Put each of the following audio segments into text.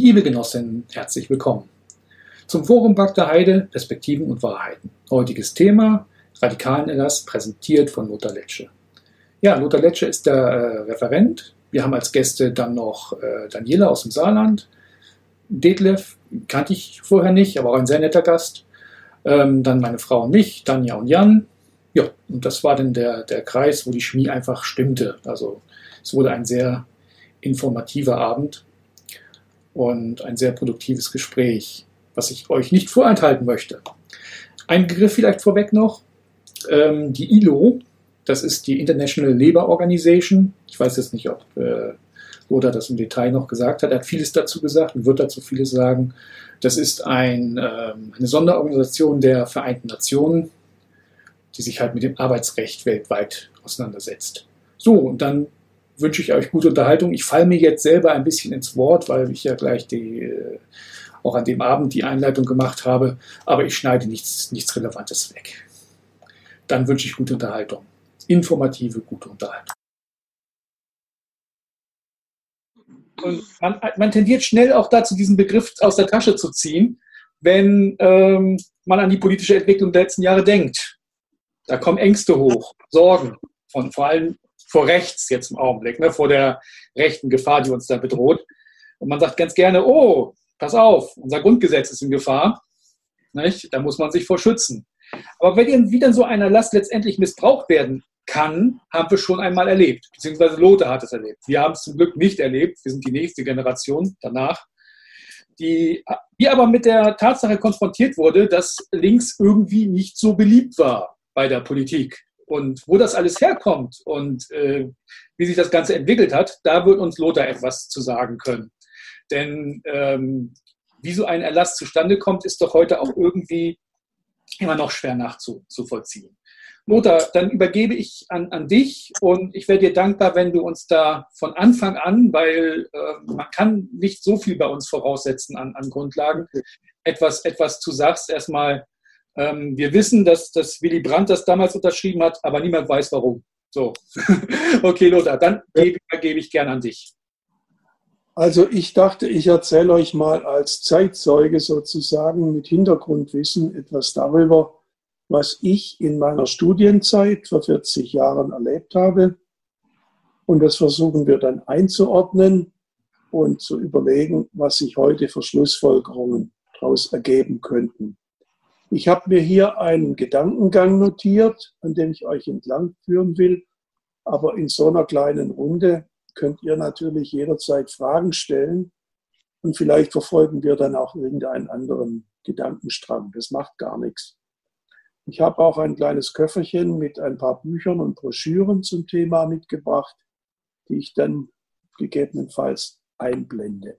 Liebe Genossinnen, herzlich willkommen zum Forum Bagda Heide, Perspektiven und Wahrheiten. Heutiges Thema, radikalen Erlass, präsentiert von Lothar Letsche. Ja, Lothar Letsche ist der äh, Referent. Wir haben als Gäste dann noch äh, Daniela aus dem Saarland. Detlef kannte ich vorher nicht, aber auch ein sehr netter Gast. Ähm, dann meine Frau und mich, Danja und Jan. Ja, und das war dann der, der Kreis, wo die Chemie einfach stimmte. Also es wurde ein sehr informativer Abend und ein sehr produktives Gespräch, was ich euch nicht vorenthalten möchte. Ein Begriff vielleicht vorweg noch. Ähm, die ILO, das ist die International Labour Organization. Ich weiß jetzt nicht, ob äh, Lothar das im Detail noch gesagt hat. Er hat vieles dazu gesagt und wird dazu vieles sagen. Das ist ein, ähm, eine Sonderorganisation der Vereinten Nationen, die sich halt mit dem Arbeitsrecht weltweit auseinandersetzt. So, und dann wünsche ich euch gute Unterhaltung. Ich falle mir jetzt selber ein bisschen ins Wort, weil ich ja gleich die, äh, auch an dem Abend die Einleitung gemacht habe, aber ich schneide nichts, nichts Relevantes weg. Dann wünsche ich gute Unterhaltung. Informative, gute Unterhaltung. Und man, man tendiert schnell auch dazu, diesen Begriff aus der Tasche zu ziehen, wenn ähm, man an die politische Entwicklung der letzten Jahre denkt. Da kommen Ängste hoch, Sorgen, von vor allem vor rechts jetzt im Augenblick, ne, vor der rechten Gefahr, die uns da bedroht. Und man sagt ganz gerne, oh, pass auf, unser Grundgesetz ist in Gefahr. Nicht? Da muss man sich vor schützen. Aber wenn wie dann so einer Last letztendlich missbraucht werden kann, haben wir schon einmal erlebt. Beziehungsweise Lothar hat es erlebt. Wir haben es zum Glück nicht erlebt. Wir sind die nächste Generation danach. Die, die aber mit der Tatsache konfrontiert wurde, dass links irgendwie nicht so beliebt war bei der Politik. Und wo das alles herkommt und äh, wie sich das Ganze entwickelt hat, da wird uns Lothar etwas zu sagen können. Denn ähm, wie so ein Erlass zustande kommt, ist doch heute auch irgendwie immer noch schwer nachzuvollziehen. Lothar, dann übergebe ich an, an dich und ich wäre dir dankbar, wenn du uns da von Anfang an, weil äh, man kann nicht so viel bei uns voraussetzen an, an Grundlagen, etwas, etwas zu sagst. Erstmal wir wissen, dass, dass Willy Brandt das damals unterschrieben hat, aber niemand weiß warum. So, okay, Lothar, dann gebe, gebe ich gern an dich. Also ich dachte, ich erzähle euch mal als Zeitzeuge sozusagen mit Hintergrundwissen etwas darüber, was ich in meiner Studienzeit vor 40 Jahren erlebt habe. Und das versuchen wir dann einzuordnen und zu überlegen, was sich heute für Schlussfolgerungen daraus ergeben könnten. Ich habe mir hier einen Gedankengang notiert, an dem ich euch entlang führen will. Aber in so einer kleinen Runde könnt ihr natürlich jederzeit Fragen stellen. Und vielleicht verfolgen wir dann auch irgendeinen anderen Gedankenstrang. Das macht gar nichts. Ich habe auch ein kleines Köfferchen mit ein paar Büchern und Broschüren zum Thema mitgebracht, die ich dann gegebenenfalls einblende.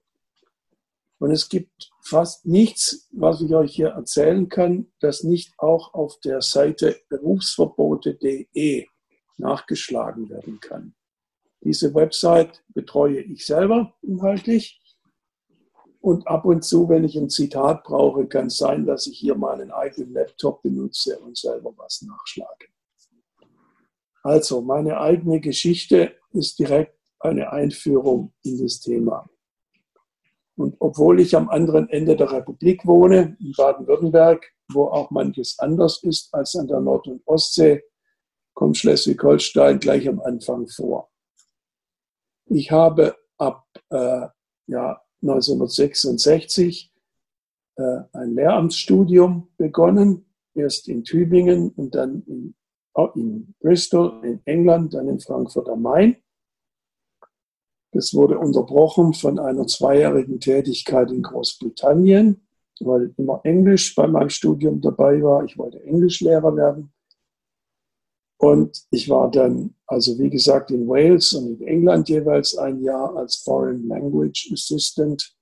Und es gibt fast nichts, was ich euch hier erzählen kann, das nicht auch auf der Seite berufsverbote.de nachgeschlagen werden kann. Diese Website betreue ich selber inhaltlich. Und ab und zu, wenn ich ein Zitat brauche, kann es sein, dass ich hier meinen eigenen Laptop benutze und selber was nachschlage. Also, meine eigene Geschichte ist direkt eine Einführung in das Thema. Und obwohl ich am anderen Ende der Republik wohne, in Baden-Württemberg, wo auch manches anders ist als an der Nord- und Ostsee, kommt Schleswig-Holstein gleich am Anfang vor. Ich habe ab äh, ja, 1966 äh, ein Lehramtsstudium begonnen, erst in Tübingen und dann in, in Bristol in England, dann in Frankfurt am Main. Das wurde unterbrochen von einer zweijährigen Tätigkeit in Großbritannien, weil immer Englisch bei meinem Studium dabei war. Ich wollte Englischlehrer werden. Und ich war dann, also wie gesagt, in Wales und in England jeweils ein Jahr als Foreign Language Assistant.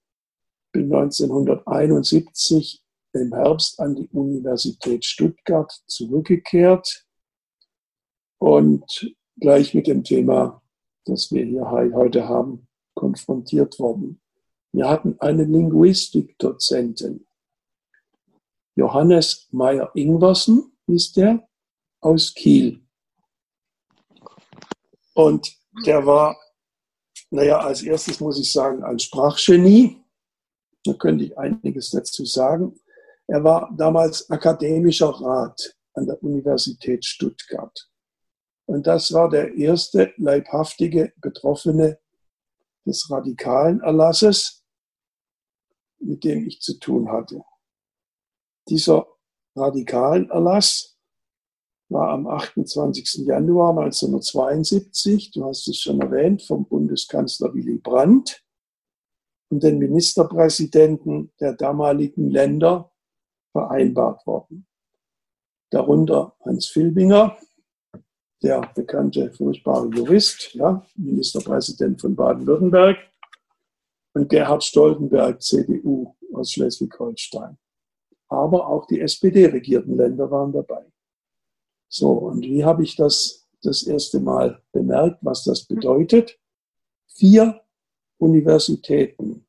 Bin 1971 im Herbst an die Universität Stuttgart zurückgekehrt und gleich mit dem Thema das wir hier heute haben, konfrontiert worden. Wir hatten einen Linguistikdozenten, Johannes Meyer-Ingwersen hieß der, aus Kiel. Und der war, naja, als erstes muss ich sagen, ein Sprachgenie. Da könnte ich einiges dazu sagen. Er war damals akademischer Rat an der Universität Stuttgart. Und das war der erste leibhaftige Betroffene des radikalen Erlasses, mit dem ich zu tun hatte. Dieser radikalen Erlass war am 28. Januar 1972, du hast es schon erwähnt, vom Bundeskanzler Willy Brandt und den Ministerpräsidenten der damaligen Länder vereinbart worden. Darunter Hans Filbinger, der bekannte, furchtbare Jurist, ja, Ministerpräsident von Baden-Württemberg, und Gerhard Stoltenberg, CDU aus Schleswig-Holstein. Aber auch die SPD-regierten Länder waren dabei. So, und wie habe ich das das erste Mal bemerkt, was das bedeutet? Vier Universitäten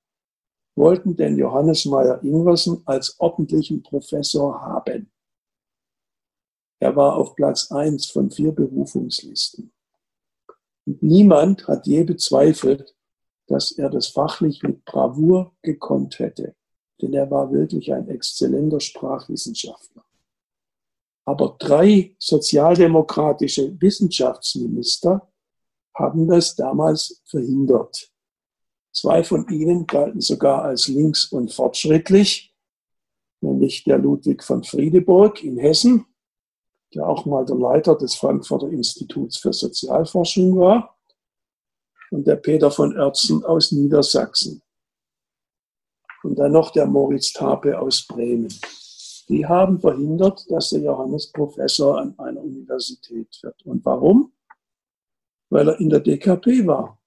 wollten den Johannes Meyer Ingwersen als ordentlichen Professor haben. Er war auf Platz eins von vier Berufungslisten. Und niemand hat je bezweifelt, dass er das fachlich mit Bravour gekonnt hätte, denn er war wirklich ein exzellenter Sprachwissenschaftler. Aber drei sozialdemokratische Wissenschaftsminister haben das damals verhindert. Zwei von ihnen galten sogar als links und fortschrittlich, nämlich der Ludwig von Friedeburg in Hessen, der auch mal der Leiter des Frankfurter Instituts für Sozialforschung war, und der Peter von Oertzen aus Niedersachsen. Und dann noch der Moritz Tape aus Bremen. Die haben verhindert, dass der Johannes Professor an einer Universität wird. Und warum? Weil er in der DKP war.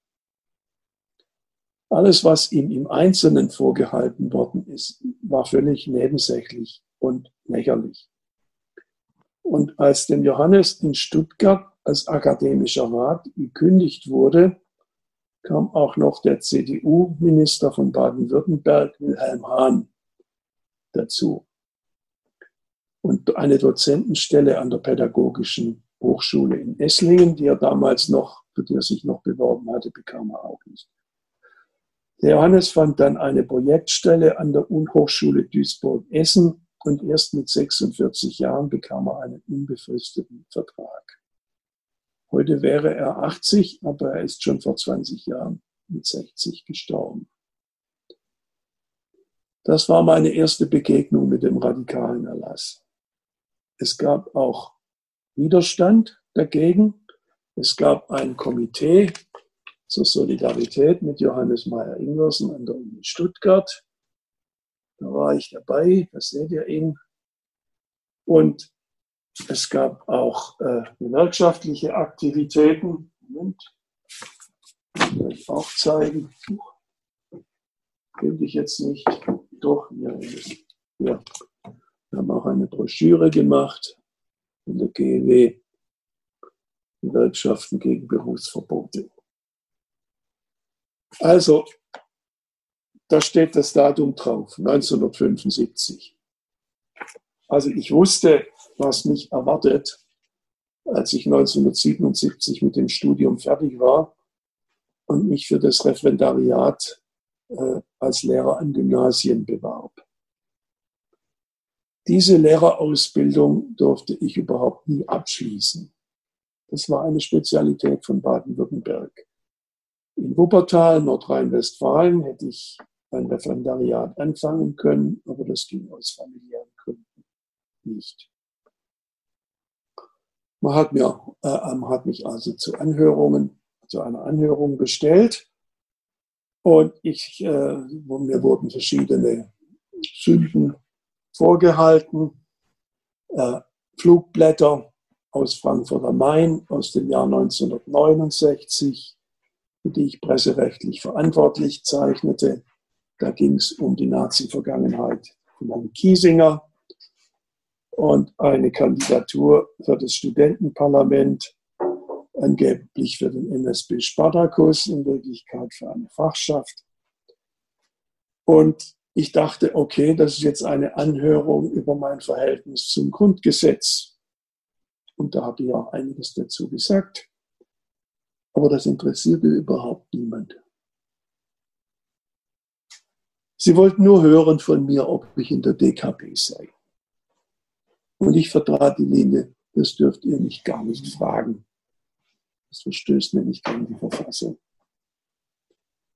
Alles, was ihm im Einzelnen vorgehalten worden ist, war völlig nebensächlich und lächerlich. Und als dem Johannes in Stuttgart als akademischer Rat gekündigt wurde, kam auch noch der CDU-Minister von Baden-Württemberg, Wilhelm Hahn, dazu. Und eine Dozentenstelle an der Pädagogischen Hochschule in Esslingen, die er damals noch, für die er sich noch beworben hatte, bekam er auch nicht. Der Johannes fand dann eine Projektstelle an der Hochschule Duisburg-Essen und erst mit 46 Jahren bekam er einen unbefristeten Vertrag. Heute wäre er 80, aber er ist schon vor 20 Jahren mit 60 gestorben. Das war meine erste Begegnung mit dem radikalen Erlass. Es gab auch Widerstand dagegen. Es gab ein Komitee zur Solidarität mit Johannes Meyer-Ingwersen an der Uni Stuttgart. Da war ich dabei, da seht ihr ihn. Und es gab auch äh, gewerkschaftliche Aktivitäten. Moment, das will ich auch zeigen. Finde ich jetzt nicht. Doch, hier ist Ja. Wir haben auch eine Broschüre gemacht von der GEW, Gewerkschaften gegen Berufsverbote. Also, da steht das Datum drauf, 1975. Also ich wusste, was mich erwartet, als ich 1977 mit dem Studium fertig war und mich für das Referendariat äh, als Lehrer an Gymnasien bewarb. Diese Lehrerausbildung durfte ich überhaupt nie abschließen. Das war eine Spezialität von Baden-Württemberg. In Wuppertal, Nordrhein-Westfalen, hätte ich ein Referendariat anfangen können, aber das ging aus familiären Gründen nicht. Man hat, mir, äh, hat mich also zu Anhörungen, zu einer Anhörung bestellt und ich, äh, mir wurden verschiedene Sünden vorgehalten, äh, Flugblätter aus Frankfurt am Main aus dem Jahr 1969, für die ich presserechtlich verantwortlich zeichnete. Da ging es um die Nazi-Vergangenheit von Herrn Kiesinger und eine Kandidatur für das Studentenparlament, angeblich für den MSB Spartacus, in Wirklichkeit für eine Fachschaft. Und ich dachte, okay, das ist jetzt eine Anhörung über mein Verhältnis zum Grundgesetz. Und da habe ich auch einiges dazu gesagt. Aber das interessierte überhaupt niemand. Sie wollten nur hören von mir, ob ich in der DKP sei. Und ich vertrat die Linie, das dürft ihr mich gar nicht fragen. Das verstößt nämlich gegen die Verfassung.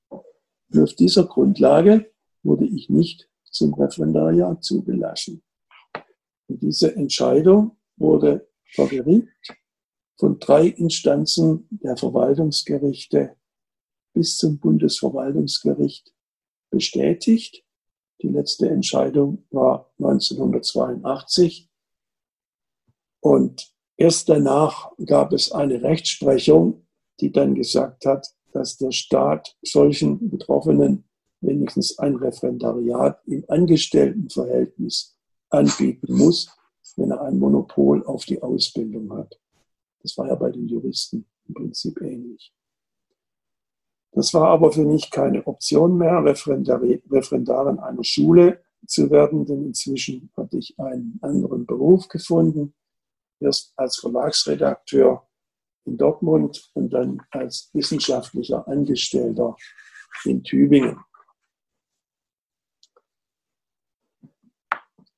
Und auf dieser Grundlage wurde ich nicht zum Referendariat zugelassen. Und diese Entscheidung wurde vor von drei Instanzen der Verwaltungsgerichte bis zum Bundesverwaltungsgericht bestätigt. Die letzte Entscheidung war 1982. Und erst danach gab es eine Rechtsprechung, die dann gesagt hat, dass der Staat solchen Betroffenen wenigstens ein Referendariat im Angestelltenverhältnis anbieten muss, wenn er ein Monopol auf die Ausbildung hat. Das war ja bei den Juristen im Prinzip ähnlich. Das war aber für mich keine Option mehr, Referendar in einer Schule zu werden, denn inzwischen hatte ich einen anderen Beruf gefunden. Erst als Verlagsredakteur in Dortmund und dann als wissenschaftlicher Angestellter in Tübingen.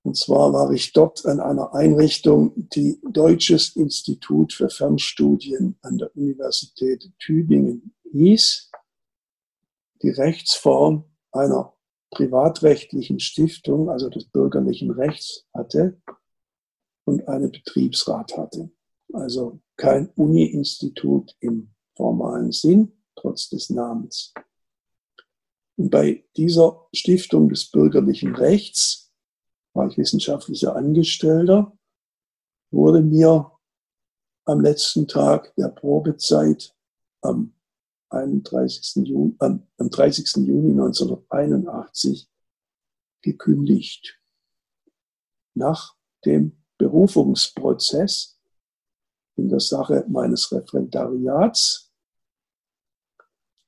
Und zwar war ich dort an einer Einrichtung, die Deutsches Institut für Fernstudien an der Universität Tübingen hieß. Die Rechtsform einer privatrechtlichen Stiftung, also des bürgerlichen Rechts hatte und einen Betriebsrat hatte. Also kein Uni-Institut im formalen Sinn, trotz des Namens. Und bei dieser Stiftung des bürgerlichen Rechts war ich wissenschaftlicher Angestellter, wurde mir am letzten Tag der Probezeit am 31. Juni, am 30. Juni 1981 gekündigt. Nach dem Berufungsprozess in der Sache meines Referendariats,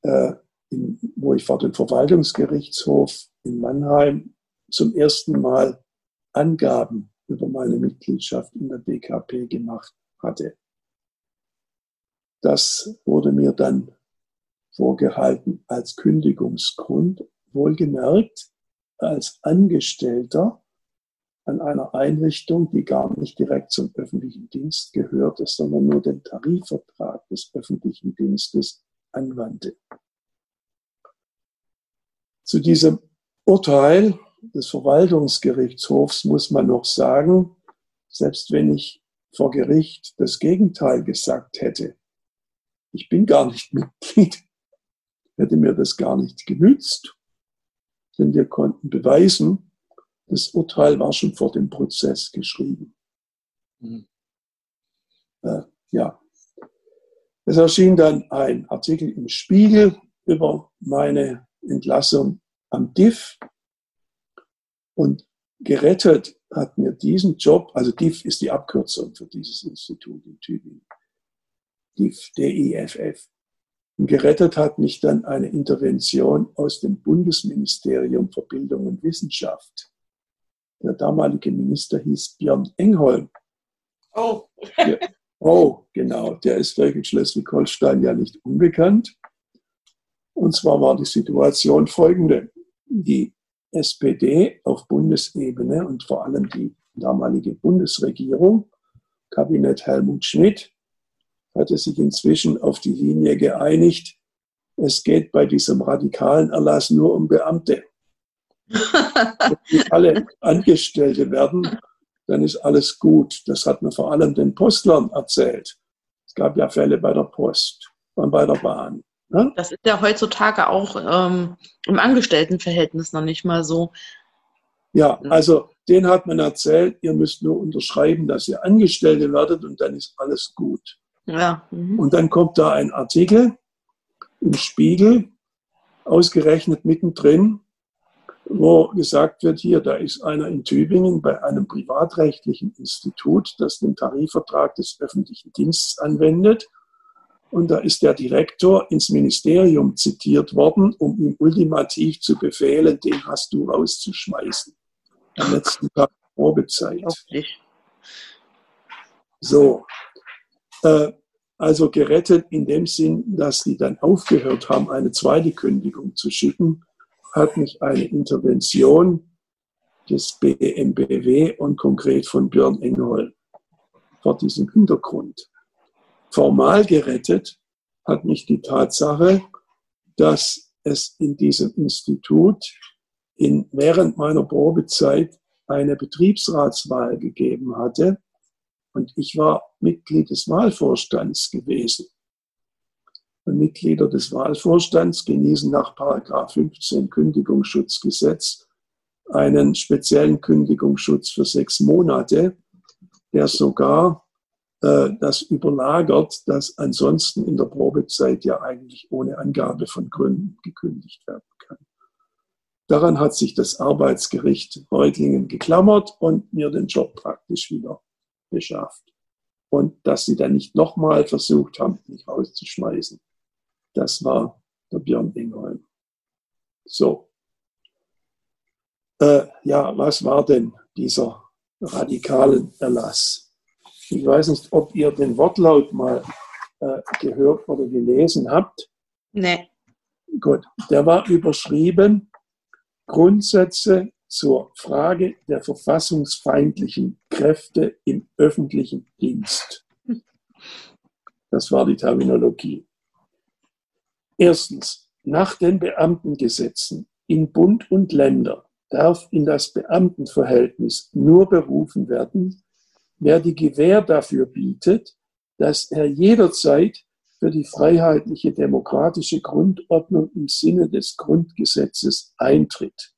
äh, in, wo ich vor dem Verwaltungsgerichtshof in Mannheim zum ersten Mal Angaben über meine Mitgliedschaft in der DKP gemacht hatte. Das wurde mir dann vorgehalten als Kündigungsgrund, wohlgemerkt als Angestellter an einer Einrichtung, die gar nicht direkt zum öffentlichen Dienst gehörte, sondern nur den Tarifvertrag des öffentlichen Dienstes anwandte. Zu diesem Urteil des Verwaltungsgerichtshofs muss man noch sagen, selbst wenn ich vor Gericht das Gegenteil gesagt hätte, ich bin gar nicht Mitglied, hätte mir das gar nicht genützt, denn wir konnten beweisen, das Urteil war schon vor dem Prozess geschrieben. Mhm. Äh, ja. Es erschien dann ein Artikel im Spiegel über meine Entlassung am DIF und gerettet hat mir diesen Job, also DIF ist die Abkürzung für dieses Institut in Tübingen. DIF, D-I-F-F. Und gerettet hat mich dann eine Intervention aus dem Bundesministerium für Bildung und Wissenschaft. Der damalige Minister hieß Björn Engholm. Oh. Der, oh, genau. Der ist in Schleswig-Holstein ja nicht unbekannt. Und zwar war die Situation folgende. Die SPD auf Bundesebene und vor allem die damalige Bundesregierung, Kabinett Helmut Schmidt, hatte sich inzwischen auf die Linie geeinigt, es geht bei diesem radikalen Erlass nur um Beamte. Wenn alle Angestellte werden, dann ist alles gut. Das hat mir vor allem den Postlern erzählt. Es gab ja Fälle bei der Post und bei der Bahn. Ne? Das ist ja heutzutage auch ähm, im Angestelltenverhältnis noch nicht mal so. Ja, also den hat man erzählt, ihr müsst nur unterschreiben, dass ihr Angestellte werdet und dann ist alles gut. Ja. Mhm. Und dann kommt da ein Artikel im Spiegel, ausgerechnet mittendrin, wo gesagt wird, hier, da ist einer in Tübingen bei einem privatrechtlichen Institut, das den Tarifvertrag des öffentlichen Dienstes anwendet und da ist der Direktor ins Ministerium zitiert worden, um ihm ultimativ zu befehlen, den hast du rauszuschmeißen. Am letzten Tag Probezeit. So. Äh, also gerettet in dem Sinn, dass die dann aufgehört haben, eine zweite Kündigung zu schicken, hat mich eine Intervention des BMBW und konkret von Björn Engel vor diesem Hintergrund. Formal gerettet hat mich die Tatsache, dass es in diesem Institut in, während meiner Probezeit eine Betriebsratswahl gegeben hatte und ich war Mitglied des Wahlvorstands gewesen. Und Mitglieder des Wahlvorstands genießen nach 15 Kündigungsschutzgesetz einen speziellen Kündigungsschutz für sechs Monate, der sogar äh, das überlagert, dass ansonsten in der Probezeit ja eigentlich ohne Angabe von Gründen gekündigt werden kann. Daran hat sich das Arbeitsgericht Reutlingen geklammert und mir den Job praktisch wieder beschafft. Und dass sie dann nicht nochmal versucht haben, mich rauszuschmeißen, das war der Björn Ingholm. So. Äh, ja, was war denn dieser radikalen Erlass? Ich weiß nicht, ob ihr den Wortlaut mal äh, gehört oder gelesen habt. Nee. Gut, der war überschrieben Grundsätze zur Frage der verfassungsfeindlichen Kräfte im öffentlichen Dienst. Das war die Terminologie. Erstens, nach den Beamtengesetzen in Bund und Länder darf in das Beamtenverhältnis nur berufen werden, wer die Gewähr dafür bietet, dass er jederzeit für die freiheitliche demokratische Grundordnung im Sinne des Grundgesetzes eintritt.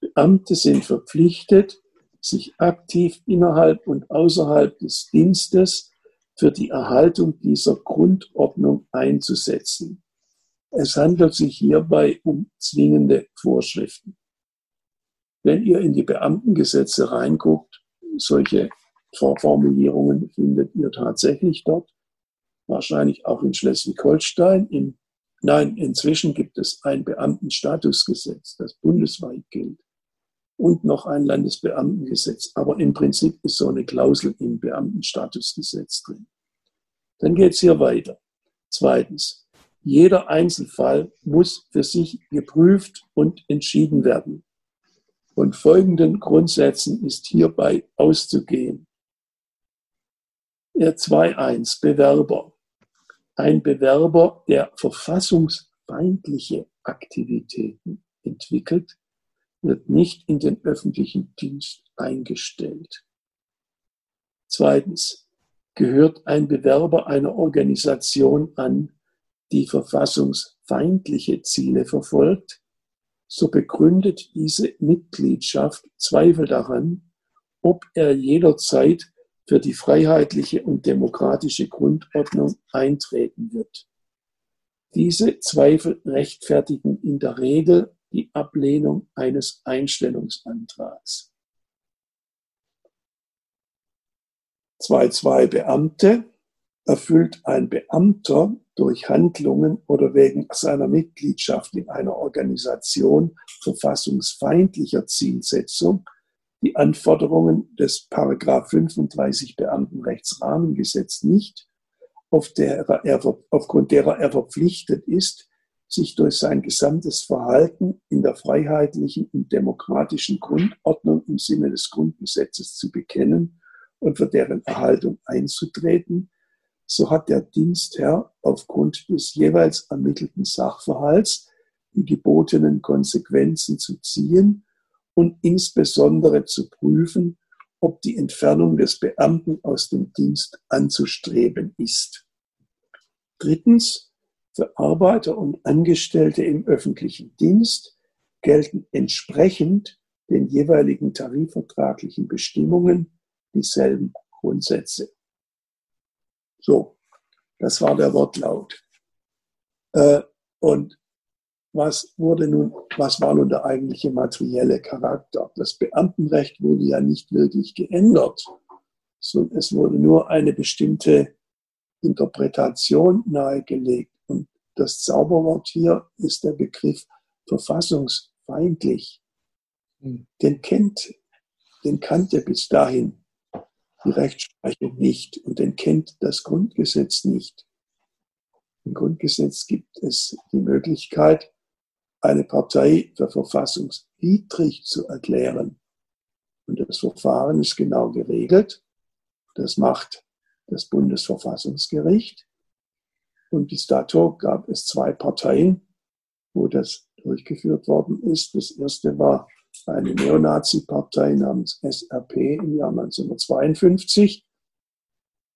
Beamte sind verpflichtet, sich aktiv innerhalb und außerhalb des Dienstes für die Erhaltung dieser Grundordnung einzusetzen. Es handelt sich hierbei um zwingende Vorschriften. Wenn ihr in die Beamtengesetze reinguckt, solche Formulierungen findet ihr tatsächlich dort. Wahrscheinlich auch in Schleswig-Holstein. Nein, inzwischen gibt es ein Beamtenstatusgesetz, das bundesweit gilt und noch ein Landesbeamtengesetz. Aber im Prinzip ist so eine Klausel im Beamtenstatusgesetz drin. Dann geht es hier weiter. Zweitens, jeder Einzelfall muss für sich geprüft und entschieden werden. Von folgenden Grundsätzen ist hierbei auszugehen. Er 2.1 Bewerber. Ein Bewerber, der verfassungsfeindliche Aktivitäten entwickelt, wird nicht in den öffentlichen Dienst eingestellt. Zweitens, gehört ein Bewerber einer Organisation an, die verfassungsfeindliche Ziele verfolgt, so begründet diese Mitgliedschaft Zweifel daran, ob er jederzeit für die freiheitliche und demokratische Grundordnung eintreten wird. Diese Zweifel rechtfertigen in der Regel die Ablehnung eines Einstellungsantrags. 2.2 Beamte erfüllt ein Beamter durch Handlungen oder wegen seiner Mitgliedschaft in einer Organisation verfassungsfeindlicher Zielsetzung die Anforderungen des Paragraph 35 Beamtenrechtsrahmengesetz nicht, auf der er, aufgrund derer er verpflichtet ist, sich durch sein gesamtes Verhalten in der freiheitlichen und demokratischen Grundordnung im Sinne des Grundgesetzes zu bekennen und für deren Erhaltung einzutreten, so hat der Dienstherr aufgrund des jeweils ermittelten Sachverhalts die gebotenen Konsequenzen zu ziehen und insbesondere zu prüfen, ob die Entfernung des Beamten aus dem Dienst anzustreben ist. Drittens, für Arbeiter und Angestellte im öffentlichen Dienst gelten entsprechend den jeweiligen tarifvertraglichen Bestimmungen dieselben Grundsätze. So, das war der Wortlaut. Äh, und was wurde nun, was war nun der eigentliche materielle Charakter? Das Beamtenrecht wurde ja nicht wirklich geändert, sondern es wurde nur eine bestimmte Interpretation nahegelegt das Zauberwort hier ist der Begriff verfassungsfeindlich. Hm. Den kennt, den kannte bis dahin die Rechtsprechung nicht und den kennt das Grundgesetz nicht. Im Grundgesetz gibt es die Möglichkeit, eine Partei für verfassungswidrig zu erklären. Und das Verfahren ist genau geregelt. Das macht das Bundesverfassungsgericht. Und bis dato gab es zwei Parteien, wo das durchgeführt worden ist. Das erste war eine Neonazi-Partei namens SRP im Jahr 1952.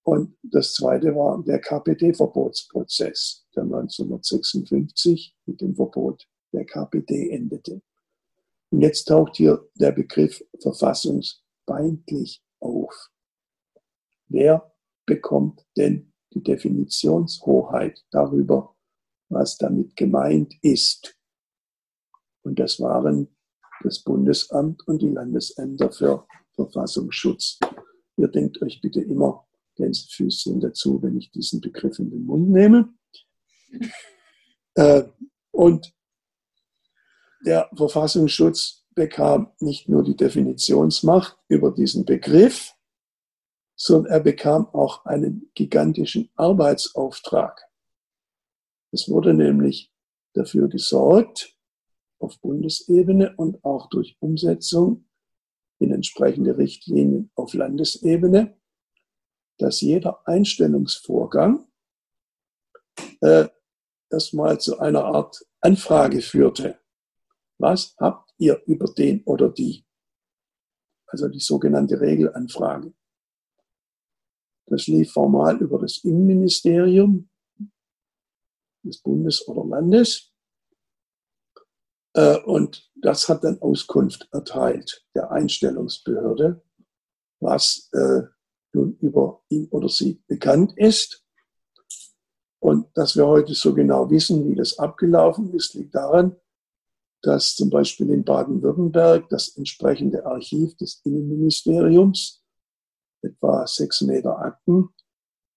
Und das zweite war der KPD-Verbotsprozess, der 1956 mit dem Verbot der KPD endete. Und jetzt taucht hier der Begriff verfassungsfeindlich auf. Wer bekommt denn die Definitionshoheit darüber, was damit gemeint ist? Und das waren das Bundesamt und die Landesämter für Verfassungsschutz. Ihr denkt euch bitte immer Gänsefüßchen dazu, wenn ich diesen Begriff in den Mund nehme. Äh, und der Verfassungsschutz bekam nicht nur die Definitionsmacht über diesen Begriff, sondern er bekam auch einen gigantischen Arbeitsauftrag. Es wurde nämlich dafür gesorgt, auf Bundesebene und auch durch Umsetzung in entsprechende Richtlinien auf Landesebene, dass jeder Einstellungsvorgang äh, erstmal zu einer Art Anfrage führte. Was habt ihr über den oder die? Also die sogenannte Regelanfrage. Das lief formal über das Innenministerium des Bundes oder Landes. Äh, und das hat dann Auskunft erteilt der Einstellungsbehörde, was äh, nun über ihn oder sie bekannt ist. Und dass wir heute so genau wissen, wie das abgelaufen ist, liegt daran, dass zum Beispiel in Baden-Württemberg das entsprechende Archiv des Innenministeriums, etwa sechs Meter Akten,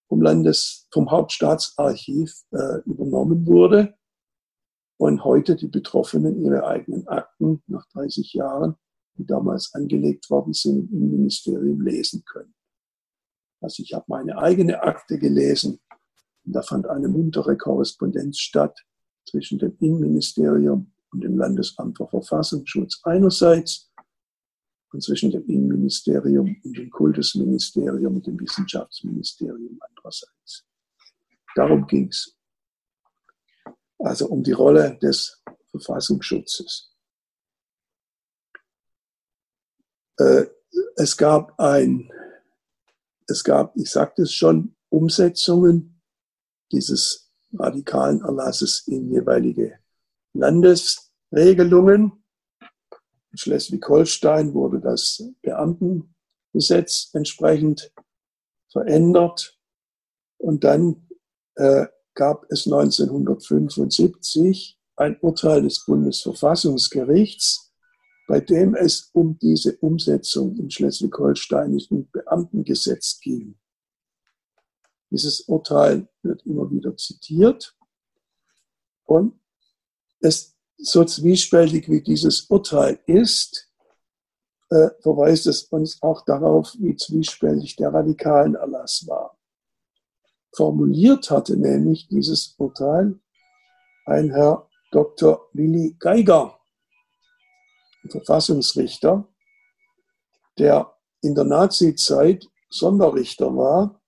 vom Landes, vom Hauptstaatsarchiv äh, übernommen wurde und heute die Betroffenen ihre eigenen Akten nach 30 Jahren, die damals angelegt worden sind, im Innenministerium lesen können. Also ich habe meine eigene Akte gelesen und da fand eine muntere Korrespondenz statt zwischen dem Innenministerium und dem Landesamt für Verfassungsschutz einerseits und zwischen dem Innenministerium und dem Kultusministerium und dem Wissenschaftsministerium andererseits. Darum ging es. Also um die Rolle des Verfassungsschutzes. Äh, es gab ein, es gab, ich sagte es schon, Umsetzungen dieses radikalen Erlasses in jeweilige Landesregelungen. In Schleswig-Holstein wurde das Beamtengesetz entsprechend verändert. Und dann äh, gab es 1975 ein Urteil des Bundesverfassungsgerichts, bei dem es um diese Umsetzung im schleswig-holsteinischen Beamtengesetz ging. Dieses Urteil wird immer wieder zitiert. Und es so zwiespältig wie dieses Urteil ist, äh, verweist es uns auch darauf, wie zwiespältig der radikalen Erlass war. Formuliert hatte nämlich dieses Urteil ein Herr Dr. Willi Geiger, Verfassungsrichter, der in der Nazizeit Sonderrichter war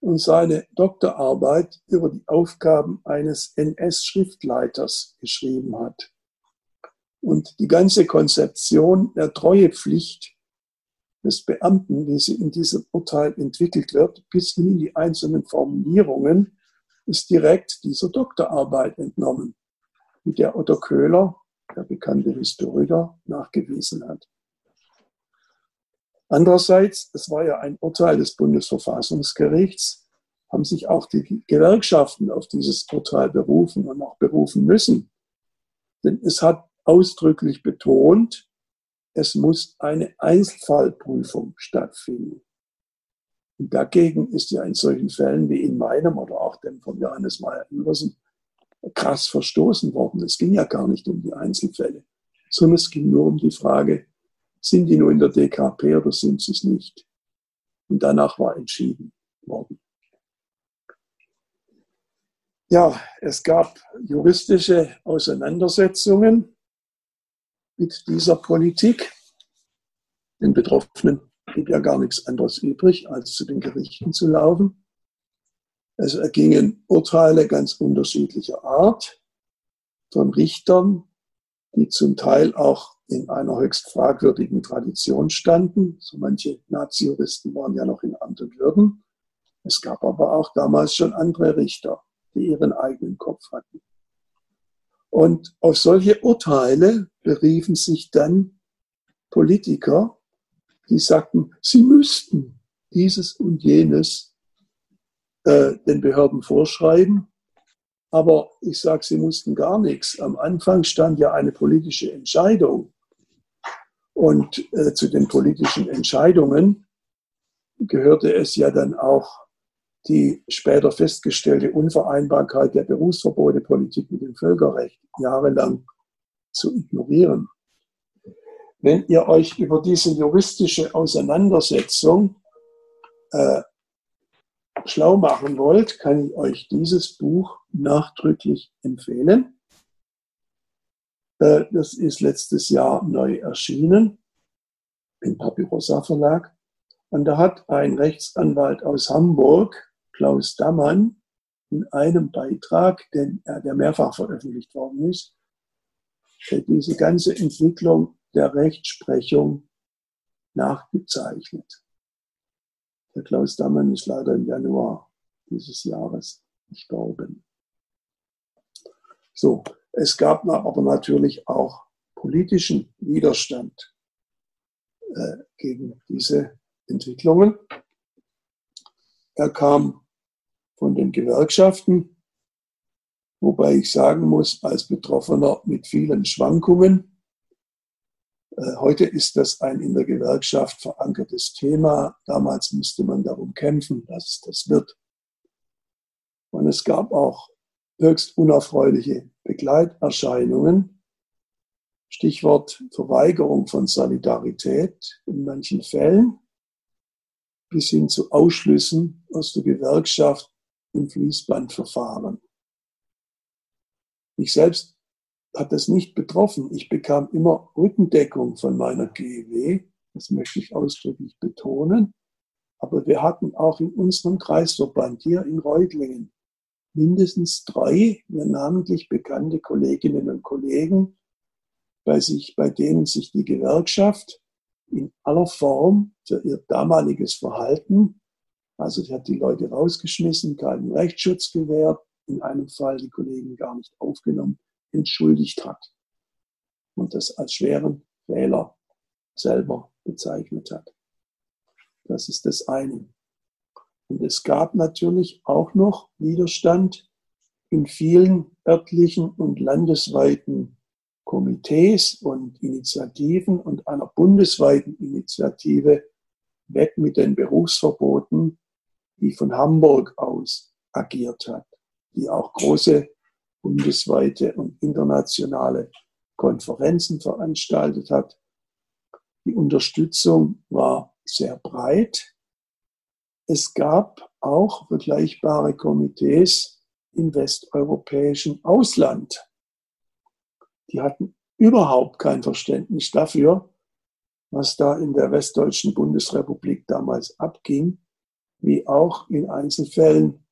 und seine Doktorarbeit über die Aufgaben eines NS-Schriftleiters geschrieben hat. Und die ganze Konzeption der Treuepflicht des Beamten, wie sie in diesem Urteil entwickelt wird, bis hin in die einzelnen Formulierungen, ist direkt dieser Doktorarbeit entnommen, wie der Otto Köhler, der bekannte Historiker, nachgewiesen hat. Andererseits, es war ja ein Urteil des Bundesverfassungsgerichts, haben sich auch die Gewerkschaften auf dieses Urteil berufen und auch berufen müssen. Denn es hat ausdrücklich betont, es muss eine Einzelfallprüfung stattfinden. Und dagegen ist ja in solchen Fällen wie in meinem oder auch dem von Johannes Meyer-Übersen krass verstoßen worden. Es ging ja gar nicht um die Einzelfälle, sondern es ging nur um die Frage, sind die nur in der DKP oder sind sie es nicht? Und danach war entschieden worden. Ja, es gab juristische Auseinandersetzungen mit dieser Politik. Den Betroffenen blieb ja gar nichts anderes übrig, als zu den Gerichten zu laufen. Es ergingen Urteile ganz unterschiedlicher Art von Richtern, die zum Teil auch in einer höchst fragwürdigen Tradition standen. So manche Nazi-Juristen waren ja noch in Amt und Würden. Es gab aber auch damals schon andere Richter, die ihren eigenen Kopf hatten. Und auf solche Urteile beriefen sich dann Politiker, die sagten, sie müssten dieses und jenes äh, den Behörden vorschreiben. Aber ich sage, sie mussten gar nichts. Am Anfang stand ja eine politische Entscheidung. Und äh, zu den politischen Entscheidungen gehörte es ja dann auch die später festgestellte Unvereinbarkeit der Berufsverbotepolitik mit dem Völkerrecht jahrelang zu ignorieren. Wenn ihr euch über diese juristische Auseinandersetzung äh, schlau machen wollt, kann ich euch dieses Buch nachdrücklich empfehlen. Äh, das ist letztes Jahr neu erschienen im Papyrossa Verlag. Und da hat ein Rechtsanwalt aus Hamburg, Klaus Dammann, in einem Beitrag, den, der mehrfach veröffentlicht worden ist, diese ganze Entwicklung der Rechtsprechung nachgezeichnet. Der Klaus Dammann ist leider im Januar dieses Jahres gestorben. So, es gab aber natürlich auch politischen Widerstand äh, gegen diese Entwicklungen. Er kam von den Gewerkschaften, wobei ich sagen muss, als Betroffener mit vielen Schwankungen. Äh, heute ist das ein in der Gewerkschaft verankertes Thema. Damals musste man darum kämpfen, dass es das wird. Und es gab auch höchst unerfreuliche Begleiterscheinungen. Stichwort Verweigerung von Solidarität in manchen Fällen bis hin zu Ausschlüssen aus der Gewerkschaft im Fließbandverfahren. Ich selbst hat das nicht betroffen. Ich bekam immer Rückendeckung von meiner GEW. Das möchte ich ausdrücklich betonen. Aber wir hatten auch in unserem Kreisverband hier in Reutlingen mindestens drei mir namentlich bekannte Kolleginnen und Kollegen, bei, sich, bei denen sich die Gewerkschaft in aller Form für ihr damaliges Verhalten, also sie hat die Leute rausgeschmissen, keinen Rechtsschutz gewährt, in einem Fall die Kollegen gar nicht aufgenommen, entschuldigt hat und das als schweren Fehler selber bezeichnet hat. Das ist das eine. Und es gab natürlich auch noch Widerstand in vielen örtlichen und landesweiten Komitees und Initiativen und einer bundesweiten Initiative weg mit den Berufsverboten, die von Hamburg aus agiert hat, die auch große bundesweite und internationale Konferenzen veranstaltet hat. Die Unterstützung war sehr breit es gab auch vergleichbare Komitees im westeuropäischen Ausland. Die hatten überhaupt kein Verständnis dafür, was da in der westdeutschen Bundesrepublik damals abging, wie auch in Einzelfällen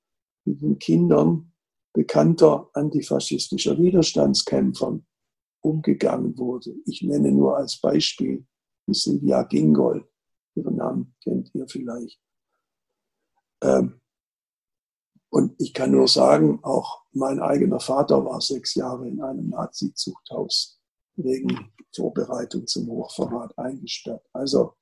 mit den Kindern bekannter antifaschistischer Widerstandskämpfern umgegangen wurde. Ich nenne nur als Beispiel Silvia Gingol. Ihren Namen kennt ihr vielleicht. Ähm, und ich kann nur sagen, auch mein eigener Vater war sechs Jahre in einem Nazi-Zuchthaus wegen Vorbereitung zum Hochverrat eingesperrt. Also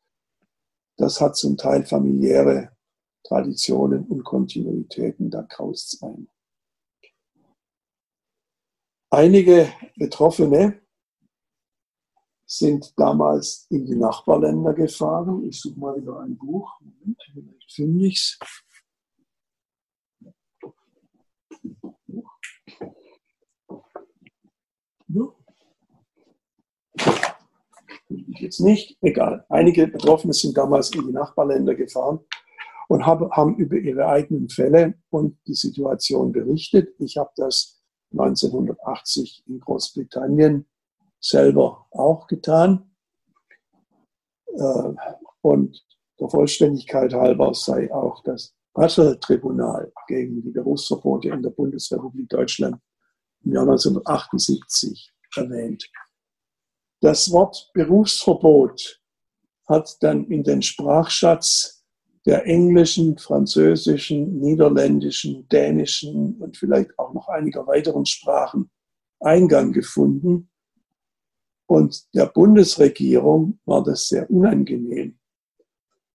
das hat zum Teil familiäre Traditionen und Kontinuitäten, da graust es ein. Einige Betroffene sind damals in die Nachbarländer gefahren. Ich suche mal wieder ein Buch. Moment, vielleicht finde ich es. Jetzt nicht, egal. Einige Betroffene sind damals in die Nachbarländer gefahren und hab, haben über ihre eigenen Fälle und die Situation berichtet. Ich habe das 1980 in Großbritannien selber auch getan. Äh, und der Vollständigkeit halber sei auch das Basel-Tribunal gegen die Berufsverbote in der Bundesrepublik Deutschland im Jahr 1978 erwähnt. Das Wort Berufsverbot hat dann in den Sprachschatz der englischen, französischen, niederländischen, dänischen und vielleicht auch noch einiger weiteren Sprachen Eingang gefunden. Und der Bundesregierung war das sehr unangenehm.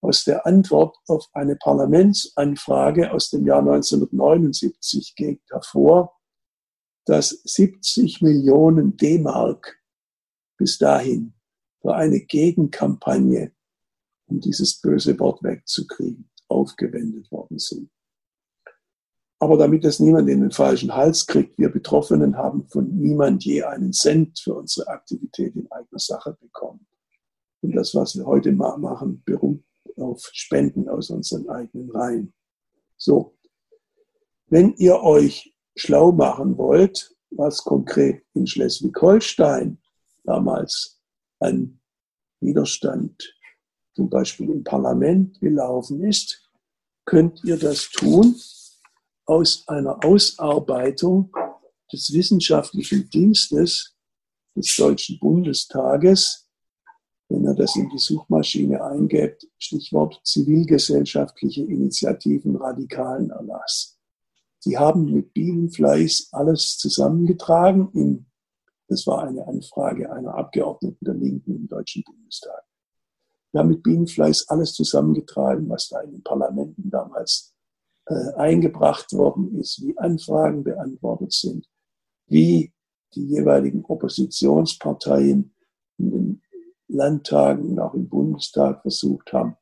Aus der Antwort auf eine Parlamentsanfrage aus dem Jahr 1979 geht hervor, dass 70 Millionen D-Mark bis dahin für eine Gegenkampagne, um dieses böse Wort wegzukriegen, aufgewendet worden sind. Aber damit es niemand in den falschen Hals kriegt, wir Betroffenen haben von niemand je einen Cent für unsere Aktivität in eigener Sache bekommen. Und das, was wir heute mal machen, beruht auf Spenden aus unseren eigenen Reihen. So, wenn ihr euch schlau machen wollt, was konkret in Schleswig-Holstein damals an Widerstand zum Beispiel im Parlament gelaufen ist, könnt ihr das tun aus einer Ausarbeitung des wissenschaftlichen Dienstes des Deutschen Bundestages, wenn ihr das in die Suchmaschine eingebt, Stichwort zivilgesellschaftliche Initiativen radikalen Erlass. Sie haben mit Bienenfleiß alles zusammengetragen. In, das war eine Anfrage einer Abgeordneten der Linken im Deutschen Bundestag. Wir haben mit Bienenfleiß alles zusammengetragen, was da in den Parlamenten damals äh, eingebracht worden ist, wie Anfragen beantwortet sind, wie die jeweiligen Oppositionsparteien in den Landtagen und auch im Bundestag versucht haben,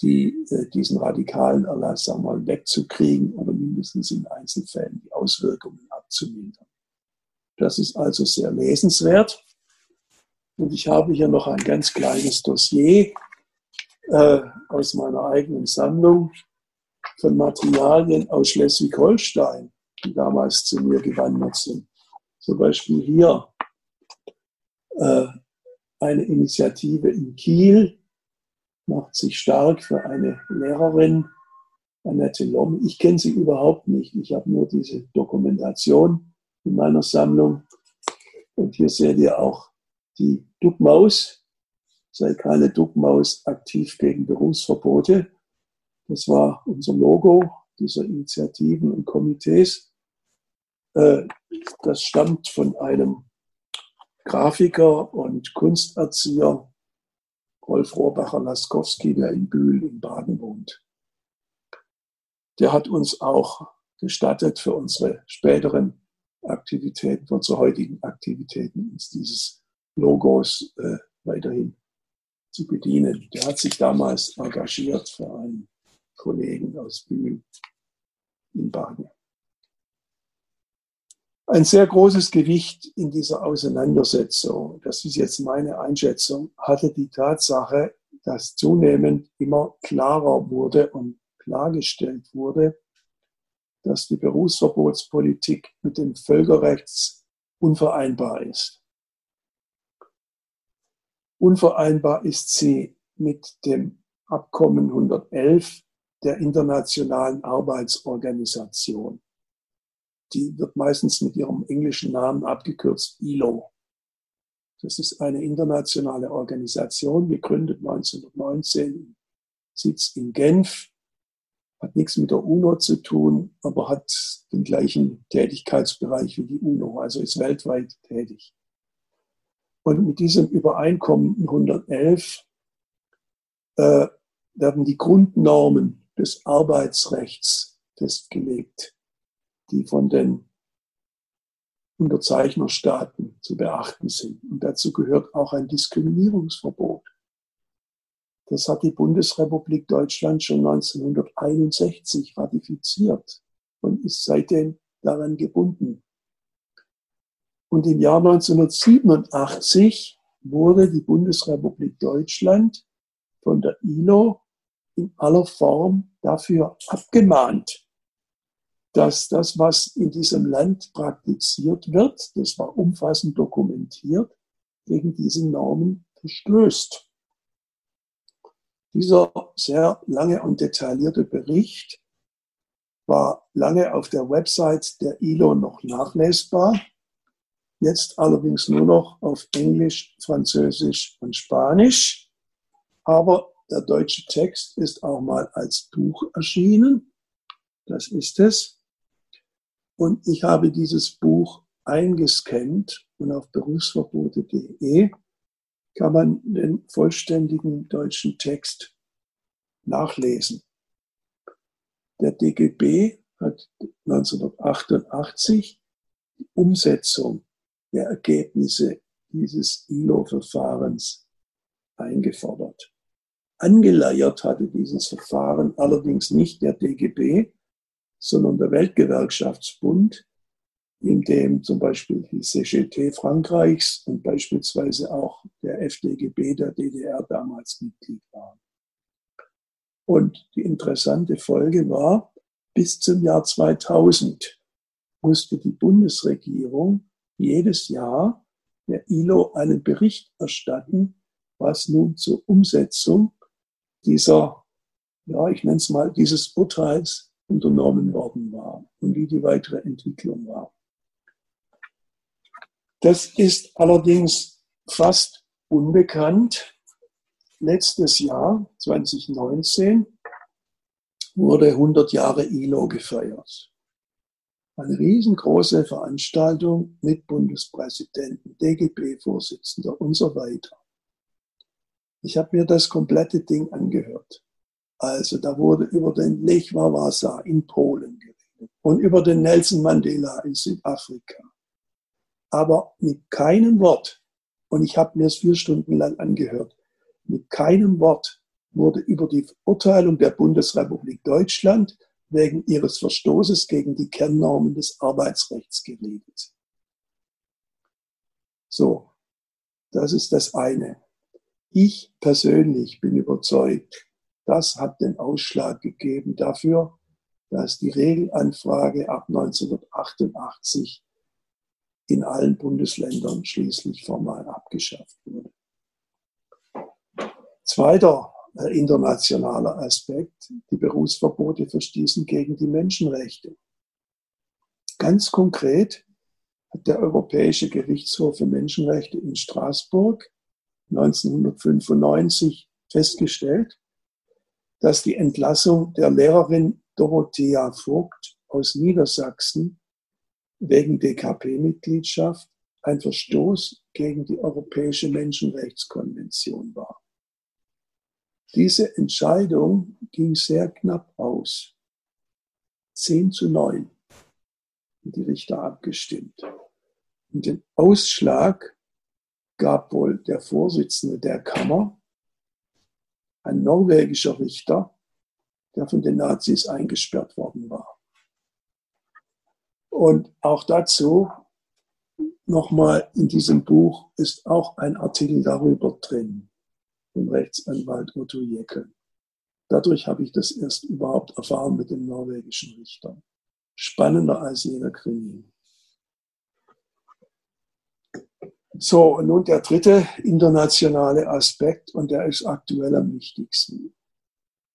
die, äh, diesen radikalen Erlass sagen wir mal, wegzukriegen oder mindestens in Einzelfällen die Auswirkungen abzumildern. Das ist also sehr lesenswert. Und ich habe hier noch ein ganz kleines Dossier äh, aus meiner eigenen Sammlung von Materialien aus Schleswig-Holstein, die damals zu mir gewandert sind. Zum Beispiel hier äh, eine Initiative in Kiel, macht sich stark für eine Lehrerin, Annette Lomm. Ich kenne sie überhaupt nicht. Ich habe nur diese Dokumentation in meiner Sammlung. Und hier seht ihr auch die Duckmaus. Sei keine Duckmaus aktiv gegen Berufsverbote. Das war unser Logo dieser Initiativen und Komitees. Äh, das stammt von einem Grafiker und Kunsterzieher Rolf Rohrbacher-Laskowski, der in Bühl in Baden wohnt. Der hat uns auch gestattet, für unsere späteren Aktivitäten, für unsere heutigen Aktivitäten, uns dieses Logos äh, weiterhin zu bedienen. Der hat sich damals engagiert für einen Kollegen aus Bühl in Baden. Ein sehr großes Gewicht in dieser Auseinandersetzung, das ist jetzt meine Einschätzung, hatte die Tatsache, dass zunehmend immer klarer wurde und klargestellt wurde, dass die Berufsverbotspolitik mit dem Völkerrechts unvereinbar ist. Unvereinbar ist sie mit dem Abkommen 111 der Internationalen Arbeitsorganisation. Die wird meistens mit ihrem englischen Namen abgekürzt ILO. Das ist eine internationale Organisation, gegründet 1919, Sitz in Genf, hat nichts mit der UNO zu tun, aber hat den gleichen Tätigkeitsbereich wie die UNO, also ist weltweit tätig. Und mit diesem Übereinkommen 111 äh, werden die Grundnormen des Arbeitsrechts festgelegt, die von den Unterzeichnerstaaten zu beachten sind. Und dazu gehört auch ein Diskriminierungsverbot. Das hat die Bundesrepublik Deutschland schon 1961 ratifiziert und ist seitdem daran gebunden. Und im Jahr 1987 wurde die Bundesrepublik Deutschland von der ILO in aller Form dafür abgemahnt, dass das, was in diesem Land praktiziert wird, das war umfassend dokumentiert, gegen diese Normen verstößt. Dieser sehr lange und detaillierte Bericht war lange auf der Website der ILO noch nachlesbar, jetzt allerdings nur noch auf Englisch, Französisch und Spanisch. Aber der deutsche Text ist auch mal als Buch erschienen. Das ist es. Und ich habe dieses Buch eingescannt und auf berufsverbote.de kann man den vollständigen deutschen Text nachlesen. Der DGB hat 1988 die Umsetzung der Ergebnisse dieses ILO-Verfahrens eingefordert. Angeleiert hatte dieses Verfahren allerdings nicht der DGB, sondern der Weltgewerkschaftsbund, in dem zum Beispiel die CGT Frankreichs und beispielsweise auch der FDGB der DDR damals Mitglied waren. Und die interessante Folge war, bis zum Jahr 2000 musste die Bundesregierung jedes Jahr der ILO einen Bericht erstatten, was nun zur Umsetzung dieser, ja, ich nenne es mal, dieses Urteils unternommen worden war und wie die weitere Entwicklung war. Das ist allerdings fast unbekannt. Letztes Jahr, 2019, wurde 100 Jahre ILO gefeiert. Eine riesengroße Veranstaltung mit Bundespräsidenten, DGB-Vorsitzender und so weiter. Ich habe mir das komplette Ding angehört. Also da wurde über den Lech Wałęsa in Polen geredet und über den Nelson Mandela in Südafrika. Aber mit keinem Wort, und ich habe mir es vier Stunden lang angehört, mit keinem Wort wurde über die Verurteilung der Bundesrepublik Deutschland wegen ihres Verstoßes gegen die Kernnormen des Arbeitsrechts geredet. So, das ist das eine. Ich persönlich bin überzeugt, das hat den Ausschlag gegeben dafür, dass die Regelanfrage ab 1988 in allen Bundesländern schließlich formal abgeschafft wurde. Zweiter äh, internationaler Aspekt, die Berufsverbote verstießen gegen die Menschenrechte. Ganz konkret hat der Europäische Gerichtshof für Menschenrechte in Straßburg 1995 festgestellt, dass die Entlassung der Lehrerin Dorothea Vogt aus Niedersachsen wegen DKP-Mitgliedschaft ein Verstoß gegen die Europäische Menschenrechtskonvention war. Diese Entscheidung ging sehr knapp aus. 10 zu 9 die Richter abgestimmt. Und den Ausschlag gab wohl der Vorsitzende der Kammer, ein norwegischer Richter, der von den Nazis eingesperrt worden war. Und auch dazu nochmal in diesem Buch ist auch ein Artikel darüber drin, vom Rechtsanwalt Otto Jeckel. Dadurch habe ich das erst überhaupt erfahren mit den norwegischen Richtern. Spannender als jener Krimi. So, nun der dritte internationale Aspekt, und der ist aktuell am wichtigsten.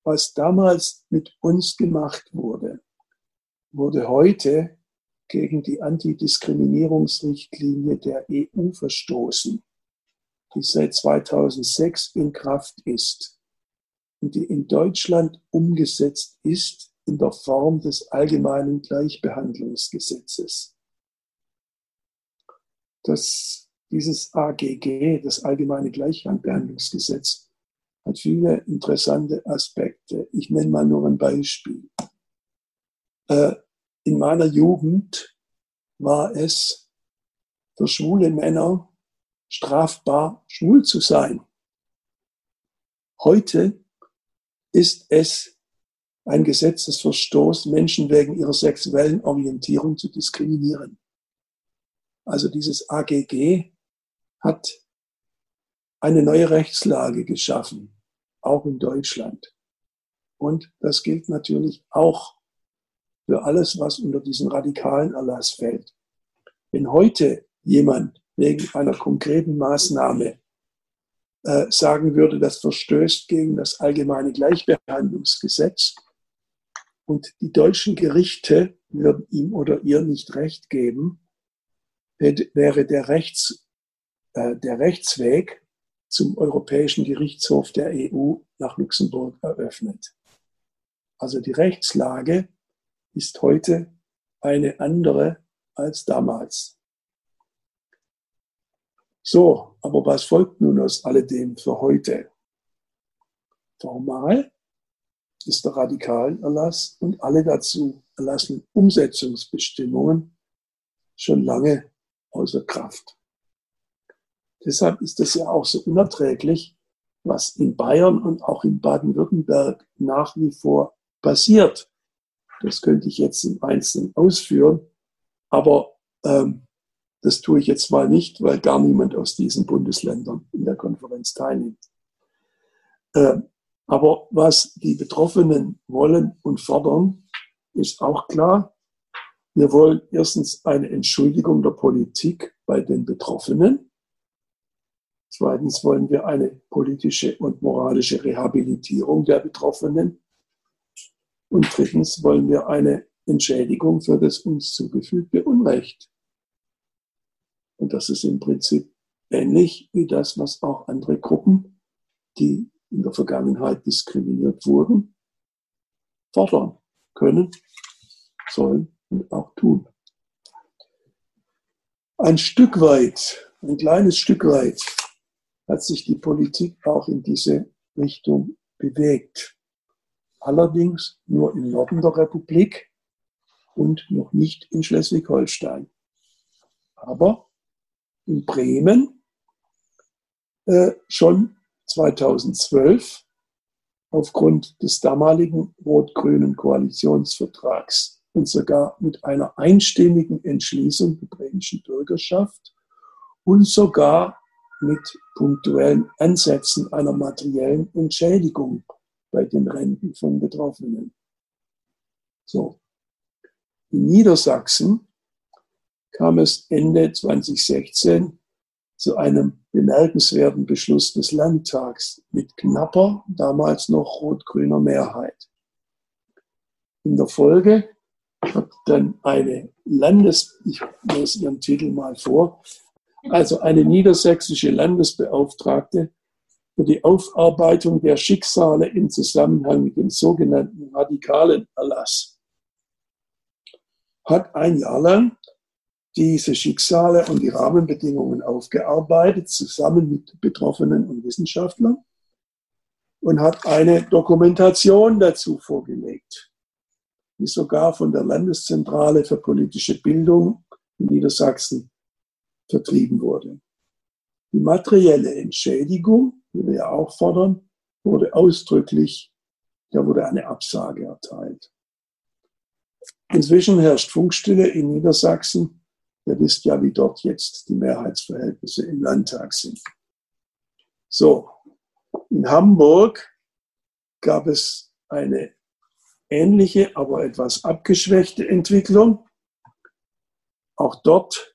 Was damals mit uns gemacht wurde, wurde heute gegen die Antidiskriminierungsrichtlinie der EU verstoßen, die seit 2006 in Kraft ist und die in Deutschland umgesetzt ist in der Form des allgemeinen Gleichbehandlungsgesetzes. Das dieses AGG, das Allgemeine Gleichbehandlungsgesetz, hat viele interessante Aspekte. Ich nenne mal nur ein Beispiel. Äh, in meiner Jugend war es für schwule Männer strafbar, schwul zu sein. Heute ist es ein Gesetzesverstoß, Menschen wegen ihrer sexuellen Orientierung zu diskriminieren. Also dieses AGG hat eine neue Rechtslage geschaffen, auch in Deutschland. Und das gilt natürlich auch für alles, was unter diesen radikalen Erlass fällt. Wenn heute jemand wegen einer konkreten Maßnahme äh, sagen würde, das verstößt gegen das allgemeine Gleichbehandlungsgesetz und die deutschen Gerichte würden ihm oder ihr nicht recht geben, wäre der, Rechts, der Rechtsweg zum Europäischen Gerichtshof der EU nach Luxemburg eröffnet. Also die Rechtslage ist heute eine andere als damals. So, aber was folgt nun aus alledem für heute? Formal ist der Radikalenerlass und alle dazu erlassenen Umsetzungsbestimmungen schon lange außer Kraft. Deshalb ist es ja auch so unerträglich, was in Bayern und auch in Baden-Württemberg nach wie vor passiert. Das könnte ich jetzt im Einzelnen ausführen, aber ähm, das tue ich jetzt mal nicht, weil gar niemand aus diesen Bundesländern in der Konferenz teilnimmt. Ähm, aber was die Betroffenen wollen und fordern, ist auch klar. Wir wollen erstens eine Entschuldigung der Politik bei den Betroffenen. Zweitens wollen wir eine politische und moralische Rehabilitierung der Betroffenen. Und drittens wollen wir eine Entschädigung für das uns zugefügte Unrecht. Und das ist im Prinzip ähnlich wie das, was auch andere Gruppen, die in der Vergangenheit diskriminiert wurden, fordern können, sollen und auch tun. Ein Stück weit, ein kleines Stück weit hat sich die Politik auch in diese Richtung bewegt allerdings nur im Norden der Republik und noch nicht in Schleswig-Holstein. Aber in Bremen äh, schon 2012 aufgrund des damaligen rot-grünen Koalitionsvertrags und sogar mit einer einstimmigen Entschließung der bremischen Bürgerschaft und sogar mit punktuellen Ansätzen einer materiellen Entschädigung bei den Renten von Betroffenen. So. In Niedersachsen kam es Ende 2016 zu einem bemerkenswerten Beschluss des Landtags mit knapper, damals noch rot-grüner Mehrheit. In der Folge hat dann eine Landes, ich lese Ihren Titel mal vor, also eine niedersächsische Landesbeauftragte für die Aufarbeitung der Schicksale im Zusammenhang mit dem sogenannten radikalen Erlass. Hat ein Jahr lang diese Schicksale und die Rahmenbedingungen aufgearbeitet, zusammen mit Betroffenen und Wissenschaftlern und hat eine Dokumentation dazu vorgelegt, die sogar von der Landeszentrale für politische Bildung in Niedersachsen vertrieben wurde. Die materielle Entschädigung die wir ja auch fordern, wurde ausdrücklich, da wurde eine Absage erteilt. Inzwischen herrscht Funkstille in Niedersachsen. Ihr wisst ja, wie dort jetzt die Mehrheitsverhältnisse im Landtag sind. So, in Hamburg gab es eine ähnliche, aber etwas abgeschwächte Entwicklung. Auch dort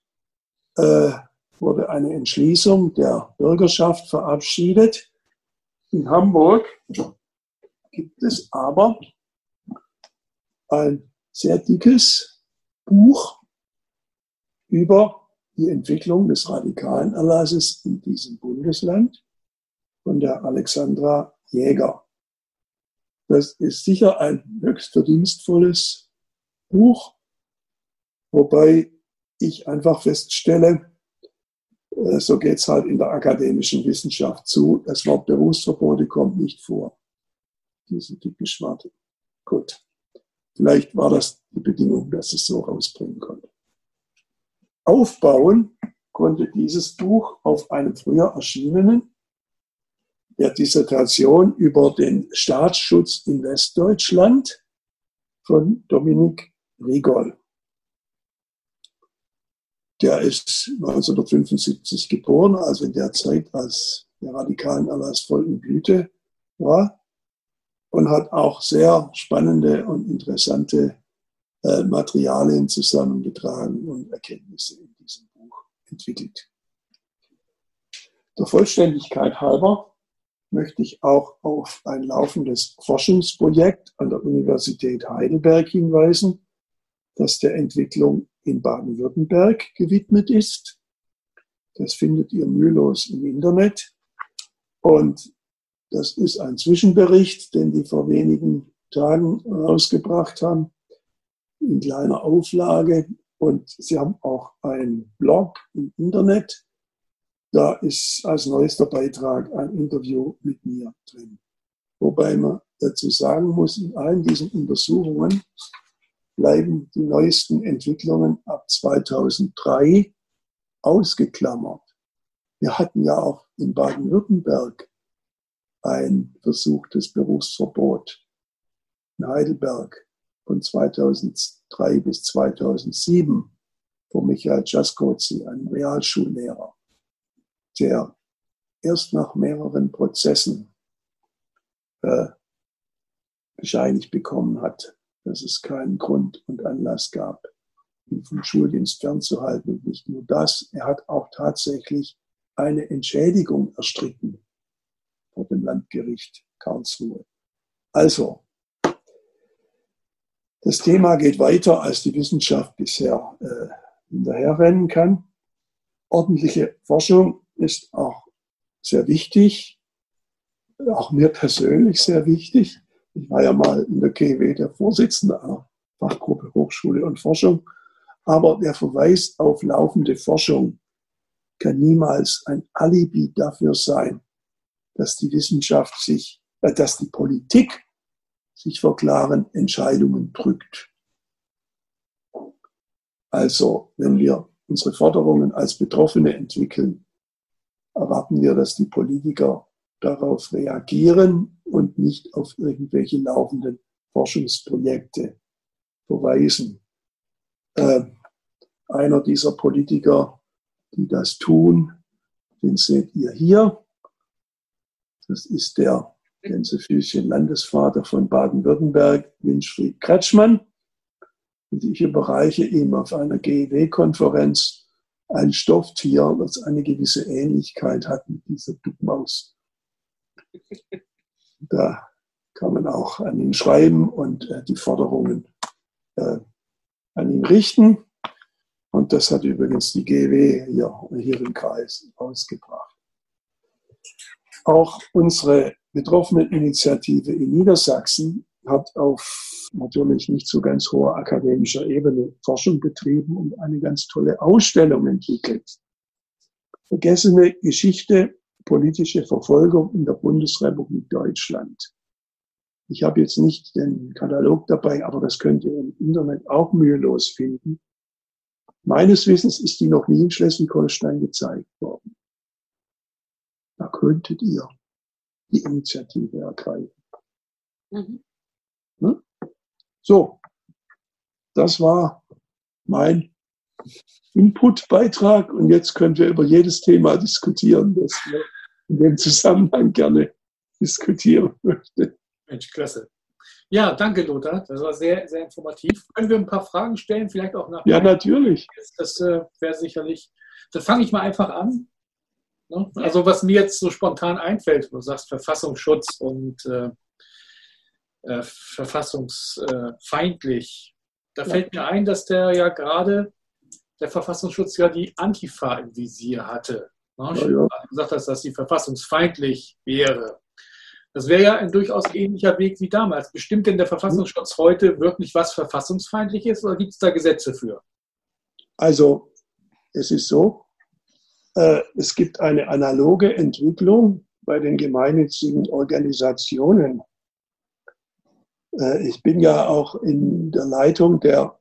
äh, wurde eine Entschließung der Bürgerschaft verabschiedet. In Hamburg gibt es aber ein sehr dickes Buch über die Entwicklung des radikalen Erlasses in diesem Bundesland von der Alexandra Jäger. Das ist sicher ein höchst verdienstvolles Buch, wobei ich einfach feststelle, äh, so geht es halt in der akademischen Wissenschaft zu. Das Wort Berufsverbote kommt nicht vor. Diese dicken Schwarte. Gut. Vielleicht war das die Bedingung, dass es so rausbringen konnte. Aufbauen konnte dieses Buch auf einem früher erschienenen der Dissertation über den Staatsschutz in Westdeutschland von Dominik Rigol. Der ist 1975 geboren, also in der Zeit, als der radikalen Erlass voll in Blüte war. und hat auch sehr spannende und interessante äh, Materialien zusammengetragen und Erkenntnisse in diesem Buch entwickelt. Der Vollständigkeit halber möchte ich auch auf ein laufendes Forschungsprojekt an der Universität Heidelberg hinweisen, das der Entwicklung in Baden-Württemberg gewidmet ist. Das findet ihr mühelos im Internet. Und das ist ein Zwischenbericht, den die vor wenigen Tagen rausgebracht haben, in kleiner Auflage. Und sie haben auch einen Blog im Internet. Da ist als neuester Beitrag ein Interview mit mir drin. Wobei man dazu sagen muss, in allen diesen Untersuchungen bleiben die neuesten Entwicklungen ab 2003 ausgeklammert. Wir hatten ja auch in Baden-Württemberg ein versuchtes Berufsverbot in Heidelberg von 2003 bis 2007 von Michael Jaskowski, einem Realschullehrer, der erst nach mehreren Prozessen äh, bescheinigt bekommen hat, dass es keinen Grund und Anlass gab, ihn vom Schuldienst fernzuhalten. Und nicht nur das, er hat auch tatsächlich eine Entschädigung erstritten vor dem Landgericht Karlsruhe. Also, das Thema geht weiter, als die Wissenschaft bisher äh, hinterherrennen kann. Ordentliche Forschung ist auch sehr wichtig, auch mir persönlich sehr wichtig. Ich war ja mal in der KW der Vorsitzende einer Fachgruppe Hochschule und Forschung. Aber der Verweis auf laufende Forschung kann niemals ein Alibi dafür sein, dass die Wissenschaft sich, äh, dass die Politik sich vor klaren Entscheidungen drückt. Also, wenn wir unsere Forderungen als Betroffene entwickeln, erwarten wir, dass die Politiker darauf reagieren und nicht auf irgendwelche laufenden Forschungsprojekte verweisen. Äh, einer dieser Politiker, die das tun, den seht ihr hier. Das ist der Gänsefüßchen Landesvater von Baden-Württemberg, Winfried Kretschmann. Und ich überreiche ihm auf einer GEW-Konferenz ein Stofftier, das eine gewisse Ähnlichkeit hat mit dieser Duckmaus. Da kann man auch an ihn schreiben und äh, die Forderungen äh, an ihn richten. Und das hat übrigens die GW hier, hier im Kreis ausgebracht. Auch unsere Betroffeneninitiative in Niedersachsen hat auf natürlich nicht so ganz hoher akademischer Ebene Forschung betrieben und eine ganz tolle Ausstellung entwickelt. Vergessene Geschichte politische Verfolgung in der Bundesrepublik Deutschland. Ich habe jetzt nicht den Katalog dabei, aber das könnt ihr im Internet auch mühelos finden. Meines Wissens ist die noch nie in Schleswig-Holstein gezeigt worden. Da könntet ihr die Initiative ergreifen. Mhm. Ne? So, das war mein Input-Beitrag und jetzt können wir über jedes Thema diskutieren, das wir in dem Zusammenhang gerne diskutieren möchte. Mensch, klasse. Ja, danke, Lothar. Das war sehr, sehr informativ. Können wir ein paar Fragen stellen, vielleicht auch nach? Ja, natürlich. Das äh, wäre sicherlich. Dann fange ich mal einfach an. Ne? Also, was mir jetzt so spontan einfällt, du sagst Verfassungsschutz und äh, äh, verfassungsfeindlich. Da ja. fällt mir ein, dass der ja gerade, der Verfassungsschutz ja die Antifa im Visier hatte. Ne? Ja, gesagt hast, dass sie verfassungsfeindlich wäre. Das wäre ja ein durchaus ähnlicher Weg wie damals. Bestimmt denn der Verfassungsschutz heute wirklich was verfassungsfeindliches oder gibt es da Gesetze für? Also, es ist so, äh, es gibt eine analoge Entwicklung bei den gemeinnützigen Organisationen. Äh, ich bin ja auch in der Leitung der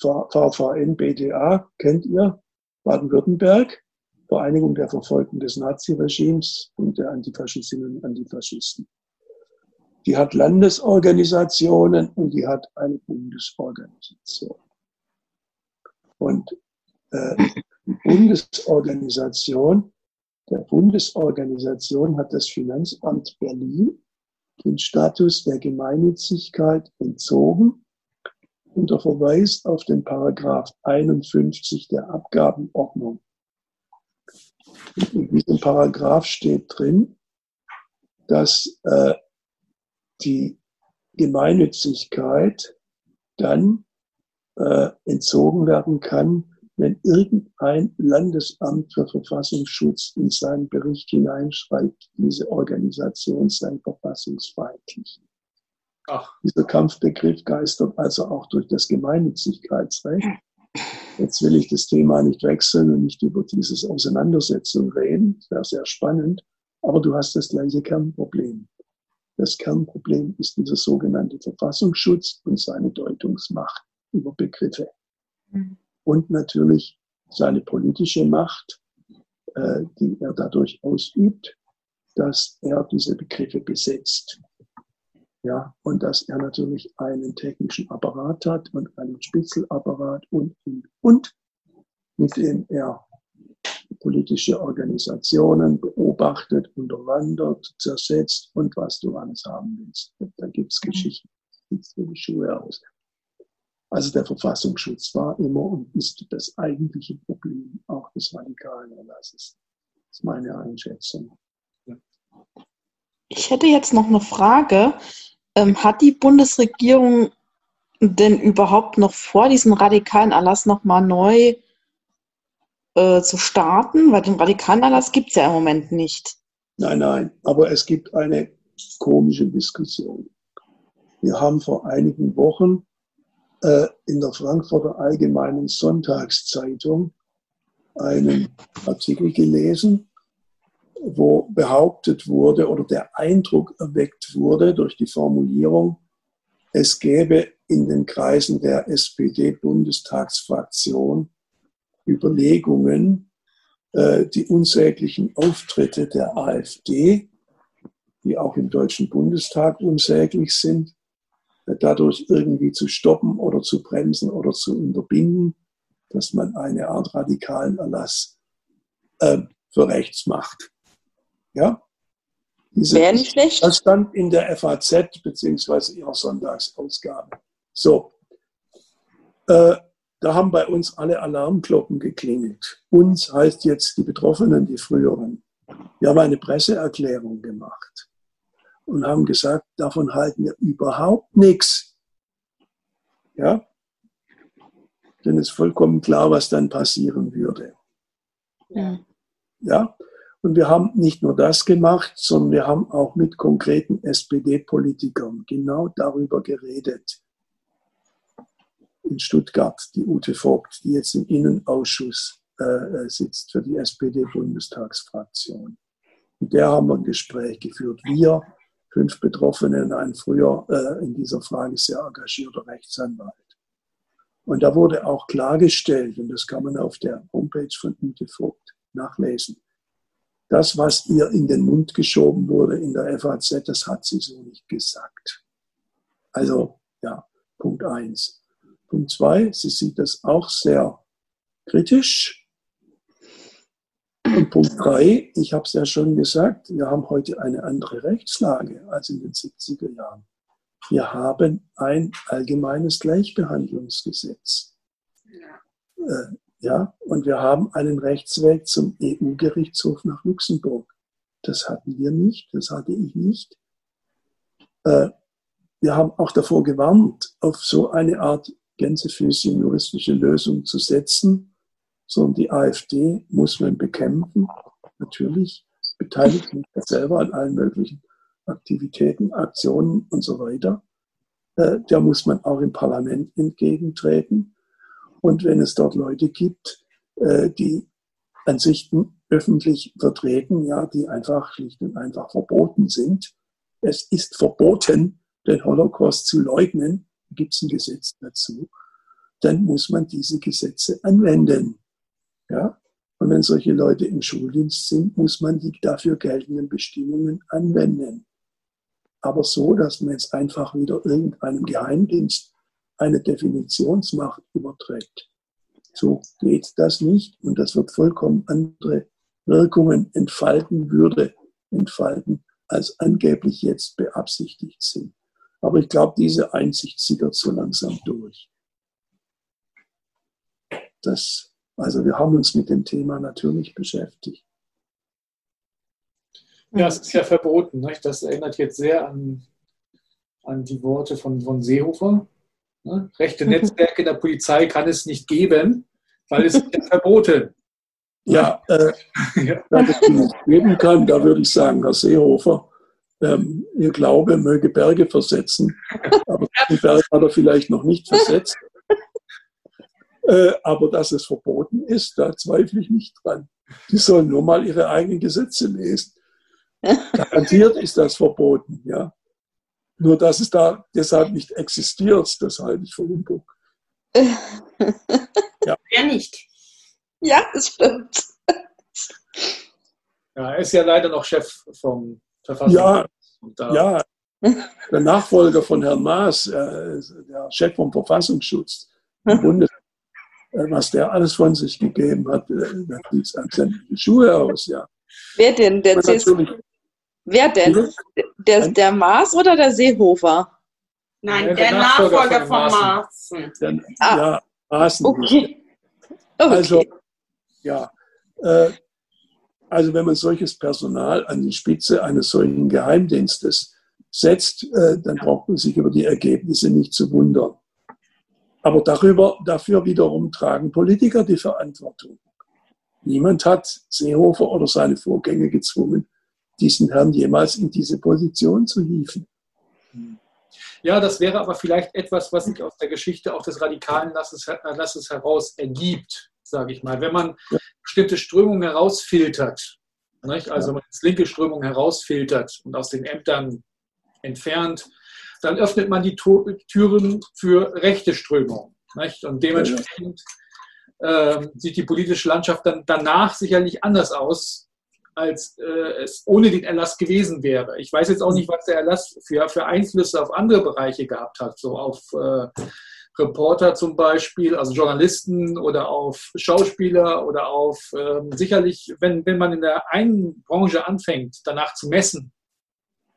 VVN BDA, kennt ihr, Baden-Württemberg. Vereinigung der Verfolgten des Naziregimes und der Antifaschistinnen und Antifaschisten. Die hat Landesorganisationen und die hat eine Bundesorganisation. Und äh, die Bundesorganisation, der Bundesorganisation hat das Finanzamt Berlin den Status der Gemeinnützigkeit entzogen unter Verweis auf den Paragraph 51 der Abgabenordnung. In diesem Paragraph steht drin, dass äh, die Gemeinnützigkeit dann äh, entzogen werden kann, wenn irgendein Landesamt für Verfassungsschutz in seinen Bericht hineinschreibt, diese Organisation sei verfassungsfeindlich. Ach. Dieser Kampfbegriff geistert also auch durch das Gemeinnützigkeitsrecht. Jetzt will ich das Thema nicht wechseln und nicht über dieses Auseinandersetzung reden. Das wäre sehr spannend. Aber du hast das gleiche Kernproblem. Das Kernproblem ist dieser sogenannte Verfassungsschutz und seine Deutungsmacht über Begriffe. Mhm. Und natürlich seine politische Macht, äh, die er dadurch ausübt, dass er diese Begriffe besetzt. Ja, und dass er natürlich einen technischen Apparat hat und einen Spitzelapparat und, und, und, mit dem er politische Organisationen beobachtet, unterwandert, zersetzt und was du alles haben willst. Da gibt es. Geschichten, die die Schuhe aus. Also der Verfassungsschutz war immer und ist das eigentliche Problem auch des radikalen Erlasses. Das ist meine Einschätzung. Ich hätte jetzt noch eine Frage. Ähm, hat die Bundesregierung denn überhaupt noch vor, diesen radikalen Erlass nochmal neu äh, zu starten? Weil den radikalen Erlass gibt es ja im Moment nicht. Nein, nein, aber es gibt eine komische Diskussion. Wir haben vor einigen Wochen äh, in der Frankfurter Allgemeinen Sonntagszeitung einen Artikel gelesen, wo behauptet wurde oder der Eindruck erweckt wurde durch die Formulierung, es gäbe in den Kreisen der SPD-Bundestagsfraktion Überlegungen, äh, die unsäglichen Auftritte der AfD, die auch im Deutschen Bundestag unsäglich sind, äh, dadurch irgendwie zu stoppen oder zu bremsen oder zu unterbinden, dass man eine Art radikalen Erlass äh, für rechts macht. Ja? Wäre nicht schlecht. Das stand in der FAZ beziehungsweise ihrer Sonntagsausgabe. So. Äh, da haben bei uns alle Alarmglocken geklingelt. Uns heißt jetzt die Betroffenen, die früheren. Wir haben eine Presseerklärung gemacht und haben gesagt, davon halten wir überhaupt nichts. Ja? Denn es ist vollkommen klar, was dann passieren würde. Ja. ja? Und wir haben nicht nur das gemacht, sondern wir haben auch mit konkreten SPD-Politikern genau darüber geredet in Stuttgart, die Ute Vogt, die jetzt im Innenausschuss äh, äh sitzt für die SPD-Bundestagsfraktion. Mit der haben wir ein Gespräch geführt. Wir, fünf Betroffene ein früher äh, in dieser Frage sehr engagierter Rechtsanwalt. Und da wurde auch klargestellt, und das kann man auf der Homepage von Ute Vogt nachlesen, das, was ihr in den Mund geschoben wurde in der FAZ, das hat sie so nicht gesagt. Also, ja, Punkt eins. Punkt zwei, sie sieht das auch sehr kritisch. Und Punkt drei, ich habe es ja schon gesagt, wir haben heute eine andere Rechtslage als in den 70er Jahren. Wir haben ein allgemeines Gleichbehandlungsgesetz. Ja. Ja, und wir haben einen Rechtsweg zum EU-Gerichtshof nach Luxemburg. Das hatten wir nicht, das hatte ich nicht. Äh, wir haben auch davor gewarnt, auf so eine Art Gänsefüßchen juristische Lösung zu setzen, sondern die AfD muss man bekämpfen. Natürlich beteiligt sich selber an allen möglichen Aktivitäten, Aktionen und so weiter. Äh, der muss man auch im Parlament entgegentreten. Und wenn es dort Leute gibt, äh, die Ansichten öffentlich vertreten, ja, die einfach schlicht und einfach verboten sind. Es ist verboten, den Holocaust zu leugnen gibt es ein Gesetz dazu, dann muss man diese Gesetze anwenden. Ja? Und wenn solche Leute im Schuldienst sind, muss man die dafür geltenden Bestimmungen anwenden. Aber so, dass man jetzt einfach wieder irgendeinem Geheimdienst eine Definitionsmacht überträgt. So geht das nicht und das wird vollkommen andere Wirkungen entfalten, würde entfalten, als angeblich jetzt beabsichtigt sind. Aber ich glaube, diese Einsicht sickert so langsam durch. Das, also wir haben uns mit dem Thema natürlich beschäftigt. Ja, es ist ja verboten. Nicht? Das erinnert jetzt sehr an, an die Worte von, von Seehofer. Ne? Rechte Netzwerke der Polizei kann es nicht geben, weil es ja verboten. Ja, äh, ja. es nicht geben kann, da würde ich sagen, Herr Seehofer, ähm, Ihr Glaube möge Berge versetzen, aber den Berg hat er vielleicht noch nicht versetzt. Äh, aber dass es verboten ist, da zweifle ich nicht dran. Die sollen nur mal ihre eigenen Gesetze lesen. Garantiert ist das verboten, ja. Nur dass es da deshalb nicht existiert, das halte ich für Humbug. ja. Wer nicht? Ja, das stimmt. Ja, er ist ja leider noch Chef vom Verfassungsschutz. Ja, ja, der Nachfolger von Herrn Maas, äh, der Chef vom Verfassungsschutz im Bundes, äh, was der alles von sich gegeben hat, äh, da sieht an sämtliche Schuhe aus, ja. Wer denn? Der Wer denn? Der, der Maas oder der Seehofer? Nein, der, der Nachfolger, Nachfolger von Maaßen. Der, ah, ja, Maaßen. Okay. okay. Also, ja. Äh, also wenn man solches Personal an die Spitze eines solchen Geheimdienstes setzt, äh, dann braucht man sich über die Ergebnisse nicht zu wundern. Aber darüber, dafür wiederum tragen Politiker die Verantwortung. Niemand hat Seehofer oder seine Vorgänger gezwungen, diesen Herrn jemals in diese Position zu hieven. Ja, das wäre aber vielleicht etwas, was sich aus der Geschichte auch des radikalen Lasses, Lasses heraus ergibt, sage ich mal. Wenn man ja. bestimmte Strömungen herausfiltert, nicht? also ja. ins linke Strömung herausfiltert und aus den Ämtern entfernt, dann öffnet man die Türen für rechte Strömungen. Nicht? Und dementsprechend äh, sieht die politische Landschaft dann danach sicherlich anders aus, als äh, es ohne den Erlass gewesen wäre. Ich weiß jetzt auch nicht, was der Erlass für, für Einflüsse auf andere Bereiche gehabt hat, so auf äh, Reporter zum Beispiel, also Journalisten oder auf Schauspieler oder auf ähm, sicherlich, wenn, wenn man in der einen Branche anfängt, danach zu messen.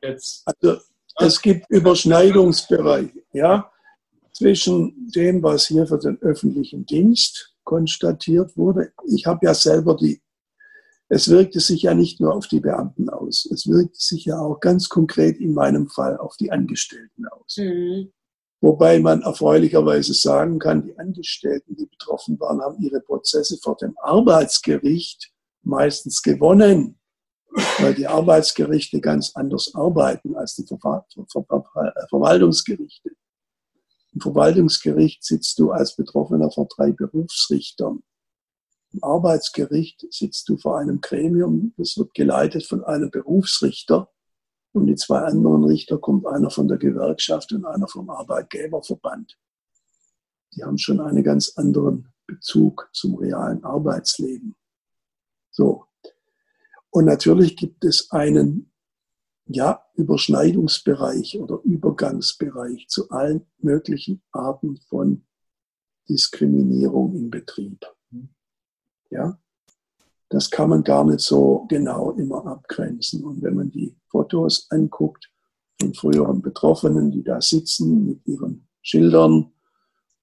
Jetzt. Also es gibt Überschneidungsbereiche, ja, zwischen dem, was hier für den öffentlichen Dienst konstatiert wurde. Ich habe ja selber die es wirkte sich ja nicht nur auf die Beamten aus, es wirkte sich ja auch ganz konkret in meinem Fall auf die Angestellten aus. Mhm. Wobei man erfreulicherweise sagen kann, die Angestellten, die betroffen waren, haben ihre Prozesse vor dem Arbeitsgericht meistens gewonnen, weil die Arbeitsgerichte ganz anders arbeiten als die Verwaltungsgerichte. Im Verwaltungsgericht sitzt du als Betroffener vor drei Berufsrichtern. Im Arbeitsgericht sitzt du vor einem Gremium, das wird geleitet von einem Berufsrichter. Und die zwei anderen Richter kommt einer von der Gewerkschaft und einer vom Arbeitgeberverband. Die haben schon einen ganz anderen Bezug zum realen Arbeitsleben. So. Und natürlich gibt es einen, ja, Überschneidungsbereich oder Übergangsbereich zu allen möglichen Arten von Diskriminierung im Betrieb. Ja? Das kann man gar nicht so genau immer abgrenzen. Und wenn man die Fotos anguckt von früheren Betroffenen, die da sitzen mit ihren Schildern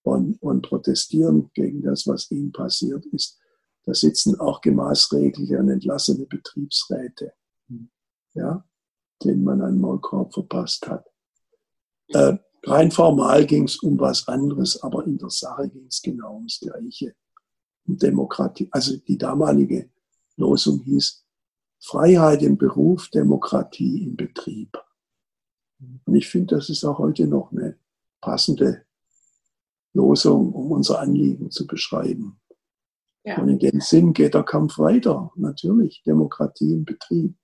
und, und protestieren gegen das, was ihnen passiert ist, da sitzen auch gemaßregelte und entlassene Betriebsräte, ja, denen man einen Maulkorb verpasst hat. Äh, rein formal ging es um was anderes, aber in der Sache ging es genau ums Gleiche. Demokratie, also die damalige Losung hieß Freiheit im Beruf, Demokratie im Betrieb. Und ich finde, das ist auch heute noch eine passende Losung, um unser Anliegen zu beschreiben. Ja. Und in dem Sinn geht der Kampf weiter. Natürlich, Demokratie im Betrieb.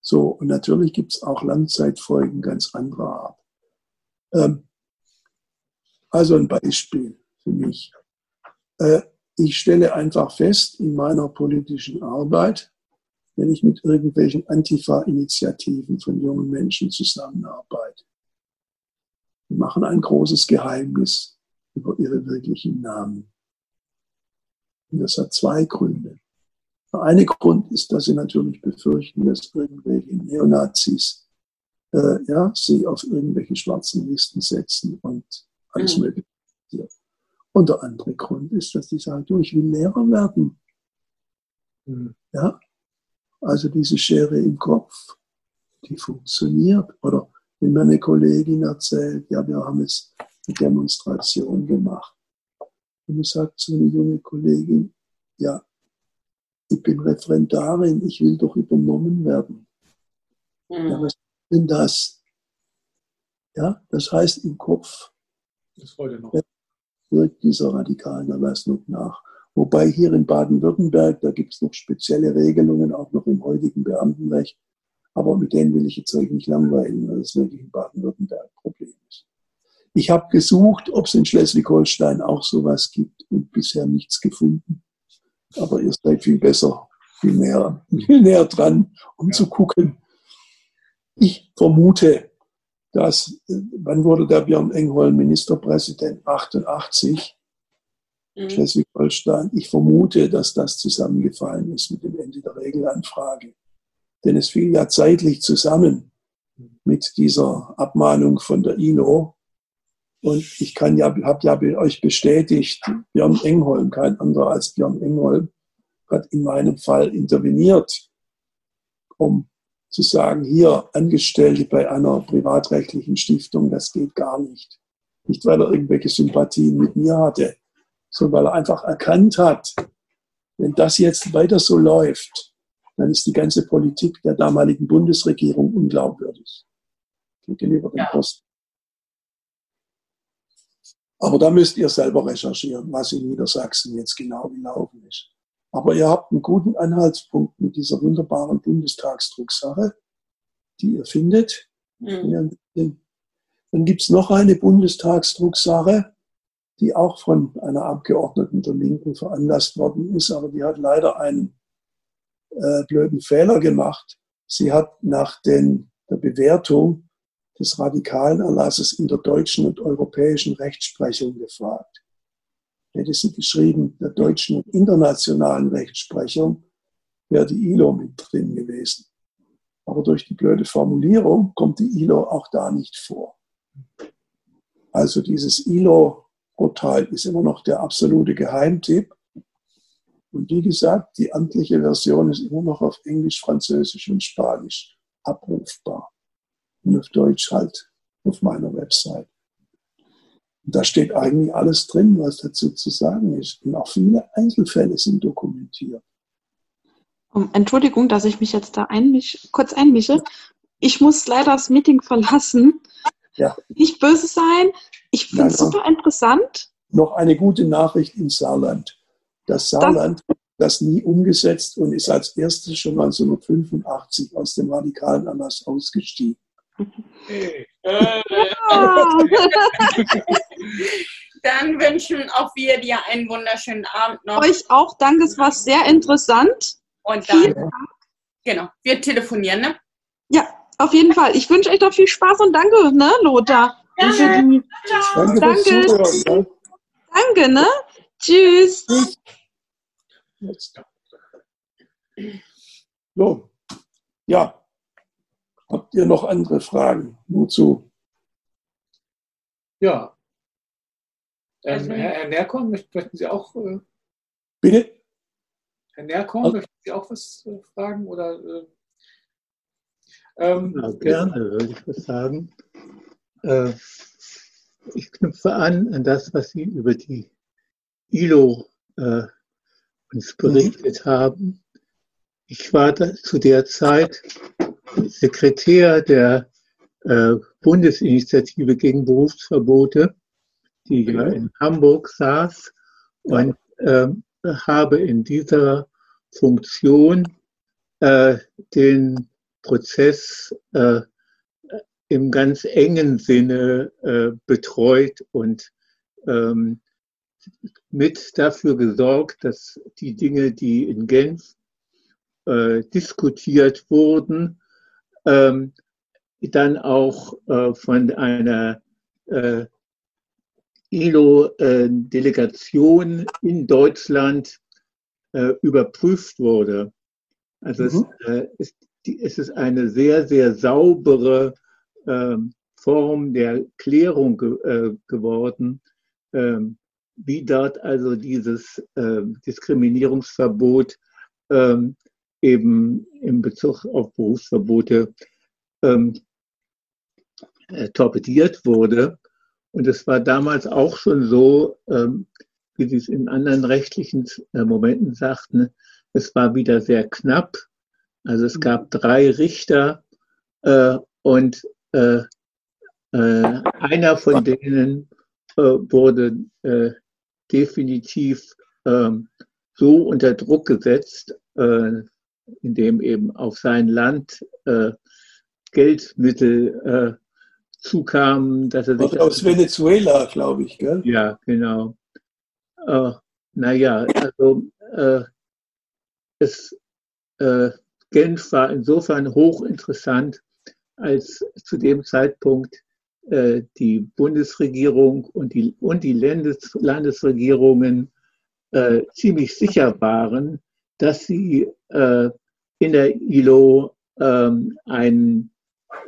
So, und natürlich gibt es auch Langzeitfolgen ganz anderer Art. Ähm, also ein Beispiel für mich. Äh, ich stelle einfach fest in meiner politischen Arbeit, wenn ich mit irgendwelchen Antifa-Initiativen von jungen Menschen zusammenarbeite. Die machen ein großes Geheimnis über ihre wirklichen Namen. Und das hat zwei Gründe. Der eine Grund ist, dass sie natürlich befürchten, dass irgendwelche Neonazis äh, ja, sie auf irgendwelche schwarzen Listen setzen und alles mhm. Mögliche. Und der andere Grund ist, dass die sagen, du, ich will Lehrer werden. Mhm. Ja, also diese Schere im Kopf, die funktioniert. Oder wenn mir eine Kollegin erzählt, ja, wir haben jetzt eine Demonstration gemacht. Und ich sagt zu einer junge Kollegin, ja, ich bin Referendarin, ich will doch übernommen werden. Mhm. Ja, was ist denn das? Ja, das heißt im Kopf. Das heute noch. Wirkt dieser radikalen Erlassung nach. Wobei hier in Baden-Württemberg, da gibt es noch spezielle Regelungen, auch noch im heutigen Beamtenrecht. Aber mit denen will ich jetzt euch nicht langweilen, weil es wirklich in Baden-Württemberg ein Problem ist. Ich habe gesucht, ob es in Schleswig-Holstein auch sowas gibt und bisher nichts gefunden. Aber ihr seid viel besser, viel näher, viel näher dran, um ja. zu gucken. Ich vermute, dass, wann wurde der Björn Engholm Ministerpräsident? 88 mhm. Schleswig-Holstein. Ich vermute, dass das zusammengefallen ist mit dem Ende der Regelanfrage. Denn es fiel ja zeitlich zusammen mit dieser Abmahnung von der INO. Und ich kann ja, habe ja euch bestätigt, Björn Engholm, kein anderer als Björn Engholm, hat in meinem Fall interveniert, um zu sagen, hier Angestellte bei einer privatrechtlichen Stiftung, das geht gar nicht. Nicht, weil er irgendwelche Sympathien mit mir hatte, sondern weil er einfach erkannt hat, wenn das jetzt weiter so läuft, dann ist die ganze Politik der damaligen Bundesregierung unglaubwürdig gegenüber den ja. Kosten. Aber da müsst ihr selber recherchieren, was in Niedersachsen jetzt genau gelaufen ist. Aber ihr habt einen guten Anhaltspunkt mit dieser wunderbaren Bundestagsdrucksache, die ihr findet. Mhm. Dann gibt es noch eine Bundestagsdrucksache, die auch von einer Abgeordneten der Linken veranlasst worden ist, aber die hat leider einen äh, blöden Fehler gemacht. Sie hat nach den, der Bewertung des radikalen Erlasses in der deutschen und europäischen Rechtsprechung gefragt. Hätte sie geschrieben, der deutschen und internationalen Rechtsprechung, wäre die ILO mit drin gewesen. Aber durch die blöde Formulierung kommt die ILO auch da nicht vor. Also dieses ILO Urteil ist immer noch der absolute Geheimtipp. Und wie gesagt, die amtliche Version ist immer noch auf Englisch, Französisch und Spanisch abrufbar. Und auf Deutsch halt auf meiner Website. Da steht eigentlich alles drin, was dazu zu sagen ist. Und auch viele Einzelfälle sind dokumentiert. Entschuldigung, dass ich mich jetzt da einmisch, kurz einmische. Ich muss leider das Meeting verlassen. Ja. Nicht böse sein. Ich finde es super interessant. Noch eine gute Nachricht im Saarland. Das Saarland hat das nie umgesetzt und ist als erstes schon 1985 aus dem radikalen Erlass ausgestiegen. Dann wünschen auch wir dir einen wunderschönen Abend noch. Euch auch, danke, es war sehr interessant. Und dann, genau, wir telefonieren, ne? Ja, auf jeden Fall. Ich wünsche euch doch viel Spaß und danke, ne, Lothar? Danke. Danke. Danke. Danke, ne? Tschüss. So, ja. Habt ihr noch andere Fragen? Nur zu. Ja. Ähm, also, Herr, Herr Nerkorn, möchten Sie auch. Äh, Bitte? Herr Nerkorn, also, möchten Sie auch was äh, fragen? Oder, äh, ähm, ja, gerne, würde ich was sagen. Äh, ich knüpfe an an das, was Sie über die ILO äh, uns berichtet mhm. haben. Ich war da, zu der Zeit Sekretär der äh, Bundesinitiative gegen Berufsverbote, die ja in Hamburg saß und äh, habe in dieser Funktion äh, den Prozess äh, im ganz engen Sinne äh, betreut und ähm, mit dafür gesorgt, dass die Dinge, die in Genf äh, diskutiert wurden, ähm, dann auch äh, von einer äh, ILO-Delegation in Deutschland äh, überprüft wurde. Also mhm. es, äh, ist, die, es ist eine sehr, sehr saubere ähm, Form der Klärung äh, geworden, ähm, wie dort also dieses Diskriminierungsverbot ähm, eben in Bezug auf Berufsverbote ähm, äh, torpediert wurde. Und es war damals auch schon so, ähm, wie Sie es in anderen rechtlichen äh, Momenten sagten, es war wieder sehr knapp. Also es gab drei Richter äh, und äh, äh, einer von denen äh, wurde äh, definitiv ähm, so unter Druck gesetzt, äh, indem eben auf sein Land äh, Geldmittel äh, zukamen, dass er sich. Aus Venezuela, glaube ich, gell? Ja, genau. Äh, naja, also äh, es, äh, Genf war insofern hochinteressant, als zu dem Zeitpunkt äh, die Bundesregierung und die, und die Landes, Landesregierungen äh, ziemlich sicher waren, dass sie äh, in der ILO ähm, ein,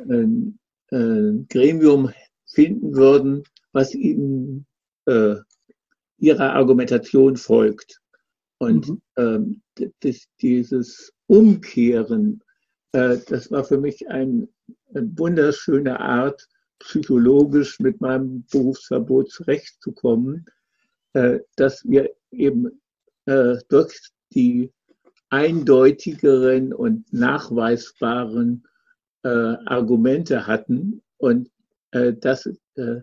ein, ein, Gremium finden würden, was ihnen äh, ihrer Argumentation folgt. Und mhm. ähm, das, dieses Umkehren, äh, das war für mich ein, eine wunderschöne Art, psychologisch mit meinem Berufsverbot zurechtzukommen, äh, dass wir eben äh, durch die eindeutigeren und nachweisbaren äh, Argumente hatten und äh, dass äh,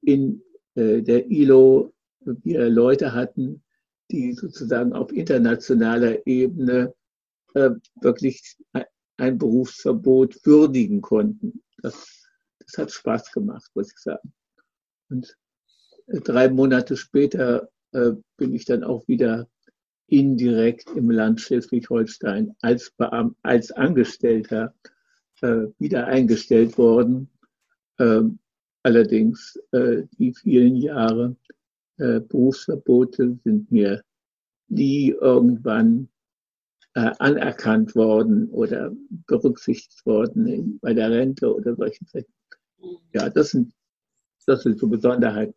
in äh, der ILO wir Leute hatten, die sozusagen auf internationaler Ebene äh, wirklich ein Berufsverbot würdigen konnten. Das, das hat Spaß gemacht, muss ich sagen. Und äh, drei Monate später äh, bin ich dann auch wieder indirekt im Land Schleswig-Holstein als, als Angestellter äh, wieder eingestellt worden. Ähm, allerdings äh, die vielen Jahre äh, Berufsverbote sind mir nie irgendwann äh, anerkannt worden oder berücksichtigt worden in, bei der Rente oder solchen Sachen. Ja, das sind, das sind so Besonderheiten.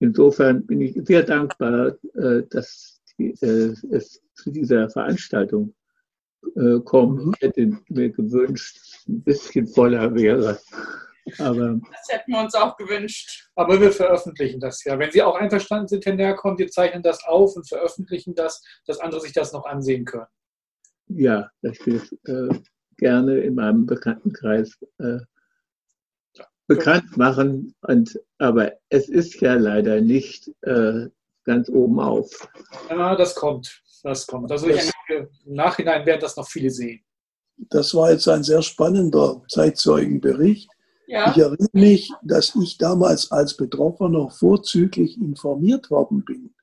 Insofern bin ich sehr dankbar, äh, dass äh, es zu dieser Veranstaltung äh, kommt. Ich hätte mir gewünscht, ein bisschen voller wäre. Aber das hätten wir uns auch gewünscht. Aber wir veröffentlichen das ja. Wenn Sie auch einverstanden sind, Herr Nährkommt, wir zeichnen das auf und veröffentlichen das, dass andere sich das noch ansehen können. Ja, ich will es äh, gerne in meinem Bekanntenkreis äh. Bekannt machen. Und, aber es ist ja leider nicht äh, ganz oben auf. Ja, das kommt. Das kommt. Also ich denke, im Nachhinein werden das noch viele sehen. Das war jetzt ein sehr spannender Zeitzeugenbericht. Ja. Ich erinnere mich, dass ich damals als Betroffener vorzüglich informiert worden bin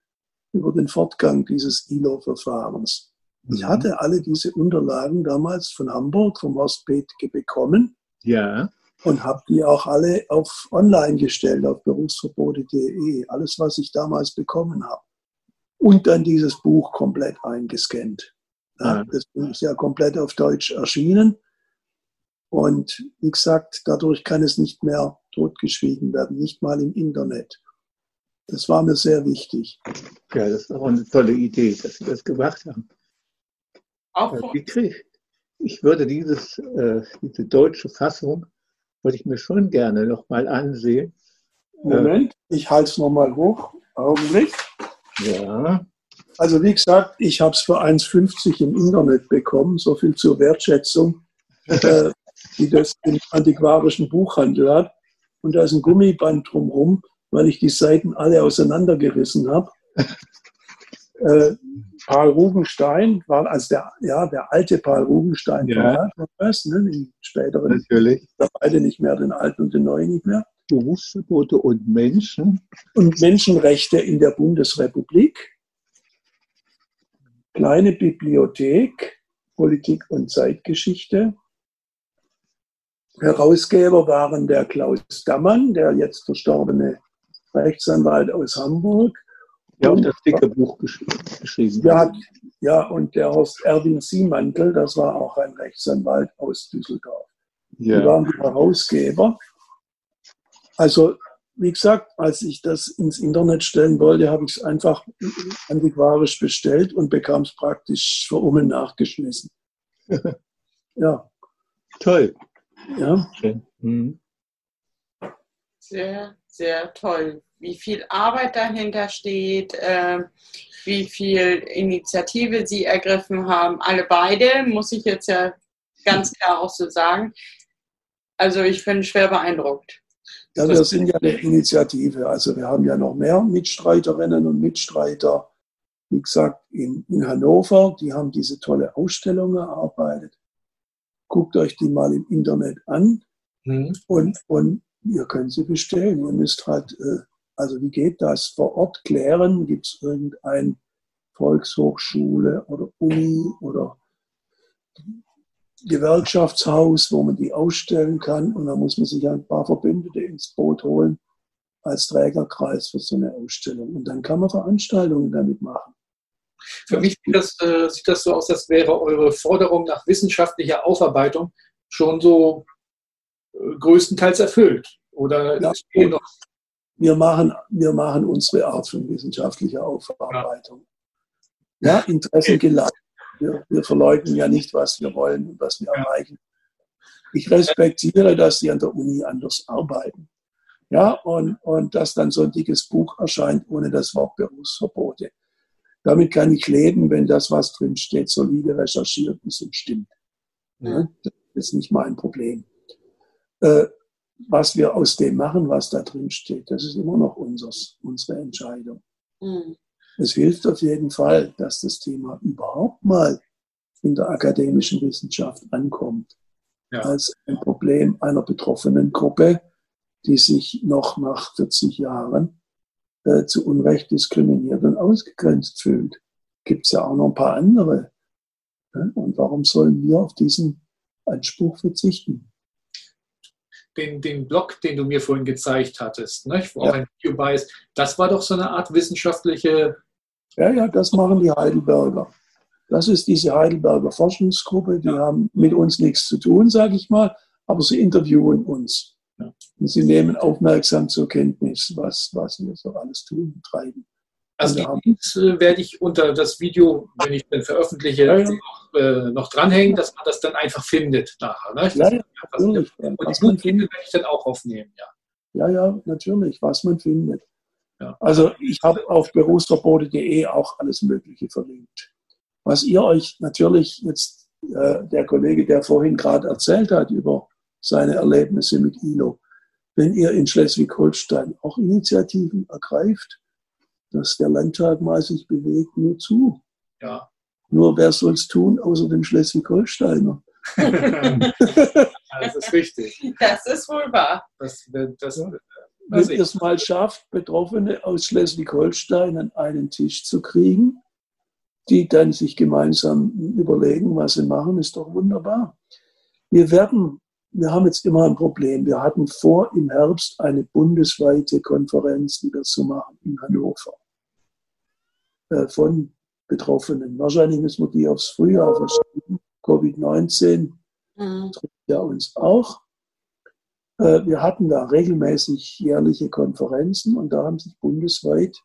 über den Fortgang dieses ILO-Verfahrens. Ich mhm. hatte alle diese Unterlagen damals von Hamburg, vom Horst Bethke bekommen. Ja. Und habe die auch alle auf online gestellt, auf berufsverbote.de. Alles, was ich damals bekommen habe. Und dann dieses Buch komplett eingescannt. Ja, das ist ja komplett auf Deutsch erschienen. Und wie gesagt, dadurch kann es nicht mehr totgeschwiegen werden, nicht mal im Internet. Das war mir sehr wichtig. Ja, das ist auch eine tolle Idee, dass Sie das gemacht haben. Auch ich würde dieses, äh, diese deutsche Fassung, würde ich mir schon gerne nochmal ansehen. Moment, ich halte es nochmal hoch. Augenblick. Ja. Also wie gesagt, ich habe es für 1,50 im Internet bekommen, so viel zur Wertschätzung. äh, die das im antiquarischen Buchhandel hat. Und da ist ein Gummiband drumherum, weil ich die Seiten alle auseinandergerissen habe. äh, Paul Rugenstein war also der, ja, der alte Paul Rugenstein, ja. was, ne, den späteren, Natürlich. beide nicht mehr, den alten und den neuen nicht mehr. Berufsverbote und Menschen. Und Menschenrechte in der Bundesrepublik. Kleine Bibliothek, Politik und Zeitgeschichte. Herausgeber waren der Klaus Dammann, der jetzt verstorbene Rechtsanwalt aus Hamburg, Ja, auch das dicke Buch gesch geschrieben. Ja, ja, und der Horst Erwin Siemantel, das war auch ein Rechtsanwalt aus Düsseldorf. Ja. Die waren die Herausgeber. Also, wie gesagt, als ich das ins Internet stellen wollte, habe ich es einfach antiquarisch bestellt und bekam es praktisch für Ummen nachgeschmissen. ja. Toll. Ja. Okay. Mhm. Sehr, sehr toll. Wie viel Arbeit dahinter steht, äh, wie viel Initiative Sie ergriffen haben. Alle beide, muss ich jetzt ja ganz klar auch so sagen. Also ich bin schwer beeindruckt. Ja, wir sind ja eine Initiative. Also wir haben ja noch mehr Mitstreiterinnen und Mitstreiter. Wie gesagt, in, in Hannover, die haben diese tolle Ausstellung erarbeitet. Guckt euch die mal im Internet an mhm. und, und ihr könnt sie bestellen. Ihr müsst halt, äh, also wie geht das? Vor Ort klären, gibt es irgendein Volkshochschule oder Uni oder Gewerkschaftshaus, wo man die ausstellen kann. Und da muss man sich ein paar Verbündete ins Boot holen als Trägerkreis für so eine Ausstellung. Und dann kann man Veranstaltungen damit machen. Für mich sieht das, äh, sieht das so aus, als wäre eure Forderung nach wissenschaftlicher Aufarbeitung schon so größtenteils erfüllt. Oder ja, noch? Wir machen, wir machen unsere Art von wissenschaftlicher Aufarbeitung. Ja, ja Interessen geleitet wir, wir verleugnen ja nicht, was wir wollen und was wir erreichen. Ich respektiere, dass sie an der Uni anders arbeiten. Ja, und, und dass dann so ein dickes Buch erscheint ohne das Wort Berufsverbote. Damit kann ich leben, wenn das, was drin steht, solide recherchiert ist und stimmt. Ja, das ist nicht mein Problem. Äh, was wir aus dem machen, was da drin steht, das ist immer noch unseres, unsere Entscheidung. Mhm. Es hilft auf jeden Fall, dass das Thema überhaupt mal in der akademischen Wissenschaft ankommt. Ja. Als ein Problem einer betroffenen Gruppe, die sich noch nach 40 Jahren äh, zu Unrecht diskriminiert und ausgegrenzt fühlt. Gibt es ja auch noch ein paar andere. Ja? Und warum sollen wir auf diesen Anspruch verzichten? Den, den Blog, den du mir vorhin gezeigt hattest, ne, wo ja. auch ein Video bei ist, das war doch so eine Art wissenschaftliche ja, ja, das machen die Heidelberger. Das ist diese Heidelberger Forschungsgruppe, die haben mit uns nichts zu tun, sage ich mal, aber sie interviewen uns. Und sie nehmen aufmerksam zur Kenntnis, was, was wir so alles tun und treiben. Also die Links äh, werde ich unter das Video, wenn ich dann veröffentliche, ja, ja. Noch, äh, noch, dranhängen, dass man das dann einfach findet nachher. Ne? Ja, ja, natürlich. Und was die findet, werde ich dann auch aufnehmen, ja. Ja, ja, natürlich, was man findet. Ja. Also ich habe auf berufsverbote.de auch alles Mögliche verlinkt. Was ihr euch natürlich jetzt, äh, der Kollege, der vorhin gerade erzählt hat über seine Erlebnisse mit ILO, wenn ihr in Schleswig-Holstein auch Initiativen ergreift, dass der Landtag mal sich bewegt, nur zu. Ja. Nur wer soll es tun, außer dem Schleswig-Holsteiner? das ist richtig. Das ist wohl wahr. Das, das, wenn ihr es mal schafft, Betroffene aus Schleswig-Holstein an einen Tisch zu kriegen, die dann sich gemeinsam überlegen, was sie machen, ist doch wunderbar. Wir werden, wir haben jetzt immer ein Problem. Wir hatten vor, im Herbst eine bundesweite Konferenz wieder zu machen in Hannover von Betroffenen. Wahrscheinlich müssen wir die aufs Frühjahr verschieben. Covid-19 mhm. trifft ja uns auch. Äh, wir hatten da regelmäßig jährliche Konferenzen und da haben sich bundesweit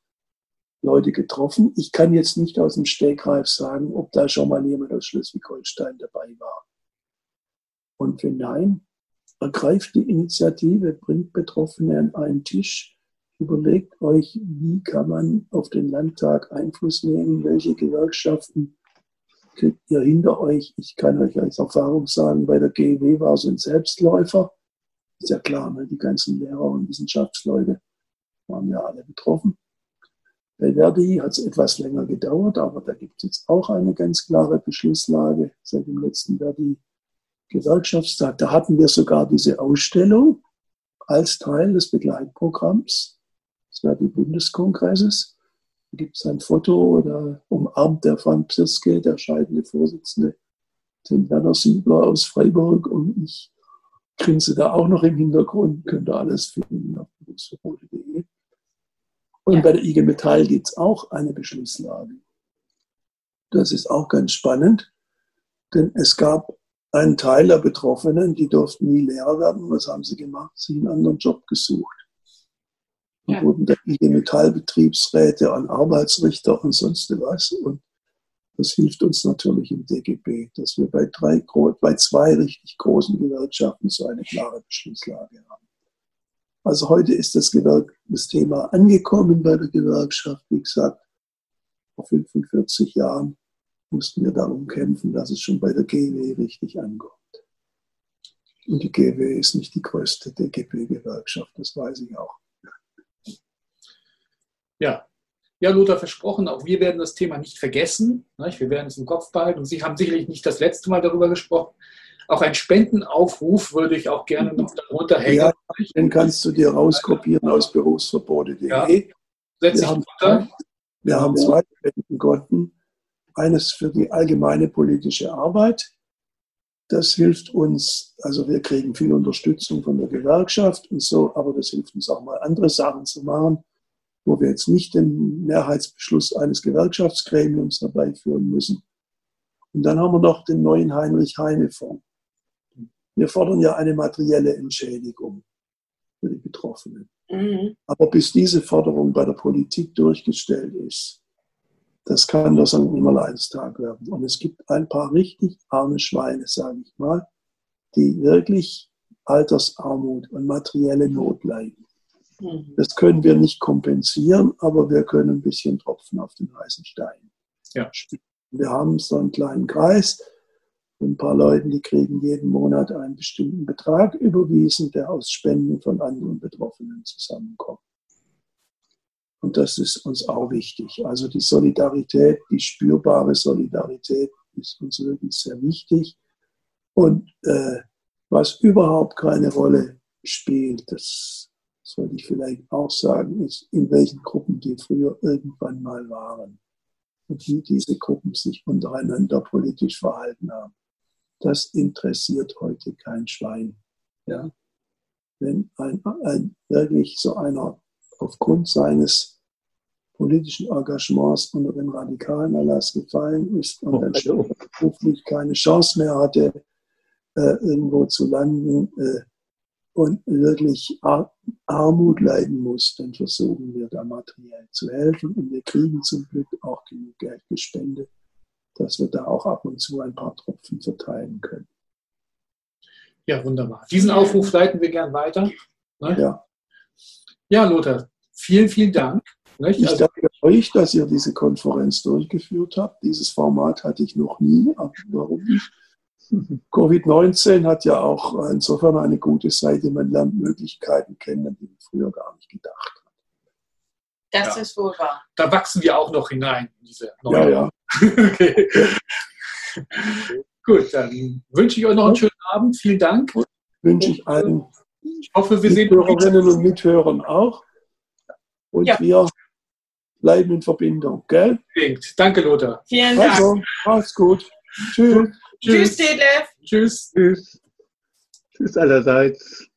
Leute getroffen. Ich kann jetzt nicht aus dem Stegreif sagen, ob da schon mal jemand aus Schleswig-Holstein dabei war. Und wenn nein, ergreift die Initiative, bringt Betroffene an einen Tisch, überlegt euch, wie kann man auf den Landtag Einfluss nehmen, welche Gewerkschaften kriegt ihr hinter euch. Ich kann euch als Erfahrung sagen, bei der GEW war es ein Selbstläufer. Ist ja klar, ne? die ganzen Lehrer und Wissenschaftsleute waren ja alle betroffen. Bei Verdi hat es etwas länger gedauert, aber da gibt es jetzt auch eine ganz klare Beschlusslage seit dem letzten Verdi-Gewerkschaftstag. Da hatten wir sogar diese Ausstellung als Teil des Begleitprogramms des Verdi-Bundeskongresses. Da gibt es ein Foto, da umarmt der Frank Psirske, der scheidende Vorsitzende, den Werner Siebler aus Freiburg und ich grinse da auch noch im Hintergrund, könnt ihr alles finden auf berufsverbote.de. Und Ja. bei der IG Metall gibt es auch eine Beschlusslage. Das ist auch ganz spannend, denn es gab einen Teil der Betroffenen, die durften nie Lehrer werden. Was haben sie gemacht? Sie einen anderen Job gesucht. Und wurden der IG Metall-Betriebsräte an Arbeitsrichter und sonst was. Und das hilft uns natürlich im DGB, dass wir bei, drei, bei zwei richtig großen Gewerkschaften so eine klare Beschlusslage haben. Also heute ist das, Gewerk das Thema angekommen bei der Gewerkschaft. Wie gesagt, vor 45 Jahren mussten wir darum kämpfen, dass es schon bei der GW richtig ankommt. Und die GW ist nicht die größte DGB-Gewerkschaft, das weiß ich auch. Ja. Ja, Lothar versprochen, auch wir werden das Thema nicht vergessen. Wir werden es im Kopf behalten. Und Sie haben sicherlich nicht das letzte Mal darüber gesprochen. Auch einen Spendenaufruf würde ich auch gerne noch darunter hängen. Ja, Den kannst du dir rauskopieren aus berufsverbote.de. Ja. Wir, haben zwei, wir haben zwei Spendenkonten. Eines für die allgemeine politische Arbeit. Das hilft uns, also wir kriegen viel Unterstützung von der Gewerkschaft und so, aber das hilft uns auch mal andere Sachen zu machen, wo wir jetzt nicht den Mehrheitsbeschluss eines Gewerkschaftsgremiums dabei führen müssen. Und dann haben wir noch den neuen Heinrich-Heine-Fonds. Wir fordern ja eine materielle Entschädigung für die Betroffenen. Mhm. Aber bis diese Forderung bei der Politik durchgestellt ist, das kann der St. Nimmerleinstag werden. Und es gibt ein paar richtig arme Schweine, sage ich mal, die wirklich Altersarmut und materielle Not leiden. Mhm. Das können wir nicht kompensieren, aber wir können ein bisschen Tropfen auf den heißen Stein. Ja. Wir haben so einen kleinen Kreis von ein paar Leuten, die kriegen jeden Monat einen bestimmten Betrag überwiesen, der aus Spenden von anderen Betroffenen zusammenkommt. Und das ist uns auch wichtig. Also die Solidarität, die spürbare Solidarität ist uns wirklich sehr wichtig. Und äh, was überhaupt keine Rolle spielt, das sollte ich vielleicht auch sagen, ist, in welchen Gruppen die früher irgendwann mal waren und wie diese Gruppen sich untereinander politisch verhalten haben. Das interessiert heute kein Schwein. Ja? Wenn ein, ein wirklich so einer aufgrund seines politischen Engagements unter den radikalen Erlass gefallen ist und dann Also, beruflich keine Chance mehr hatte, äh, irgendwo zu landen äh, und wirklich Ar Armut leiden muss, dann versuchen wir da materiell zu helfen und wir kriegen zum Glück auch genug Geld gespendet, dass wir da auch ab und zu ein paar Tropfen verteilen können. Ja, wunderbar. Diesen Aufruf leiten wir gern weiter. Ne? Ja. Ja, Lothar, vielen, vielen Dank. Nicht? Ich Also, danke euch, dass ihr diese Konferenz durchgeführt habt. Dieses Format hatte ich noch nie. Aber warum nicht? Covid-19 hat ja auch insofern eine gute Seite. Man lernt Möglichkeiten kennen, die man früher gar nicht gedacht hat. Das Ja. ist wohl wahr. da wachsen wir auch noch hinein. in Diese Ja, neue- ja. okay. Gut, dann wünsche ich euch noch einen schönen Abend. Vielen Dank. Wünsche ich allen Ich hoffe, wir sehen uns. Mithörerinnen und Mithörern auch. Und Ja. wir bleiben in Verbindung. Gell? Danke, Lothar. Vielen Dank. Also, macht's gut. Tschüss. Tschüss, Detlef. Tschüss. tschüss. Tschüss allerseits.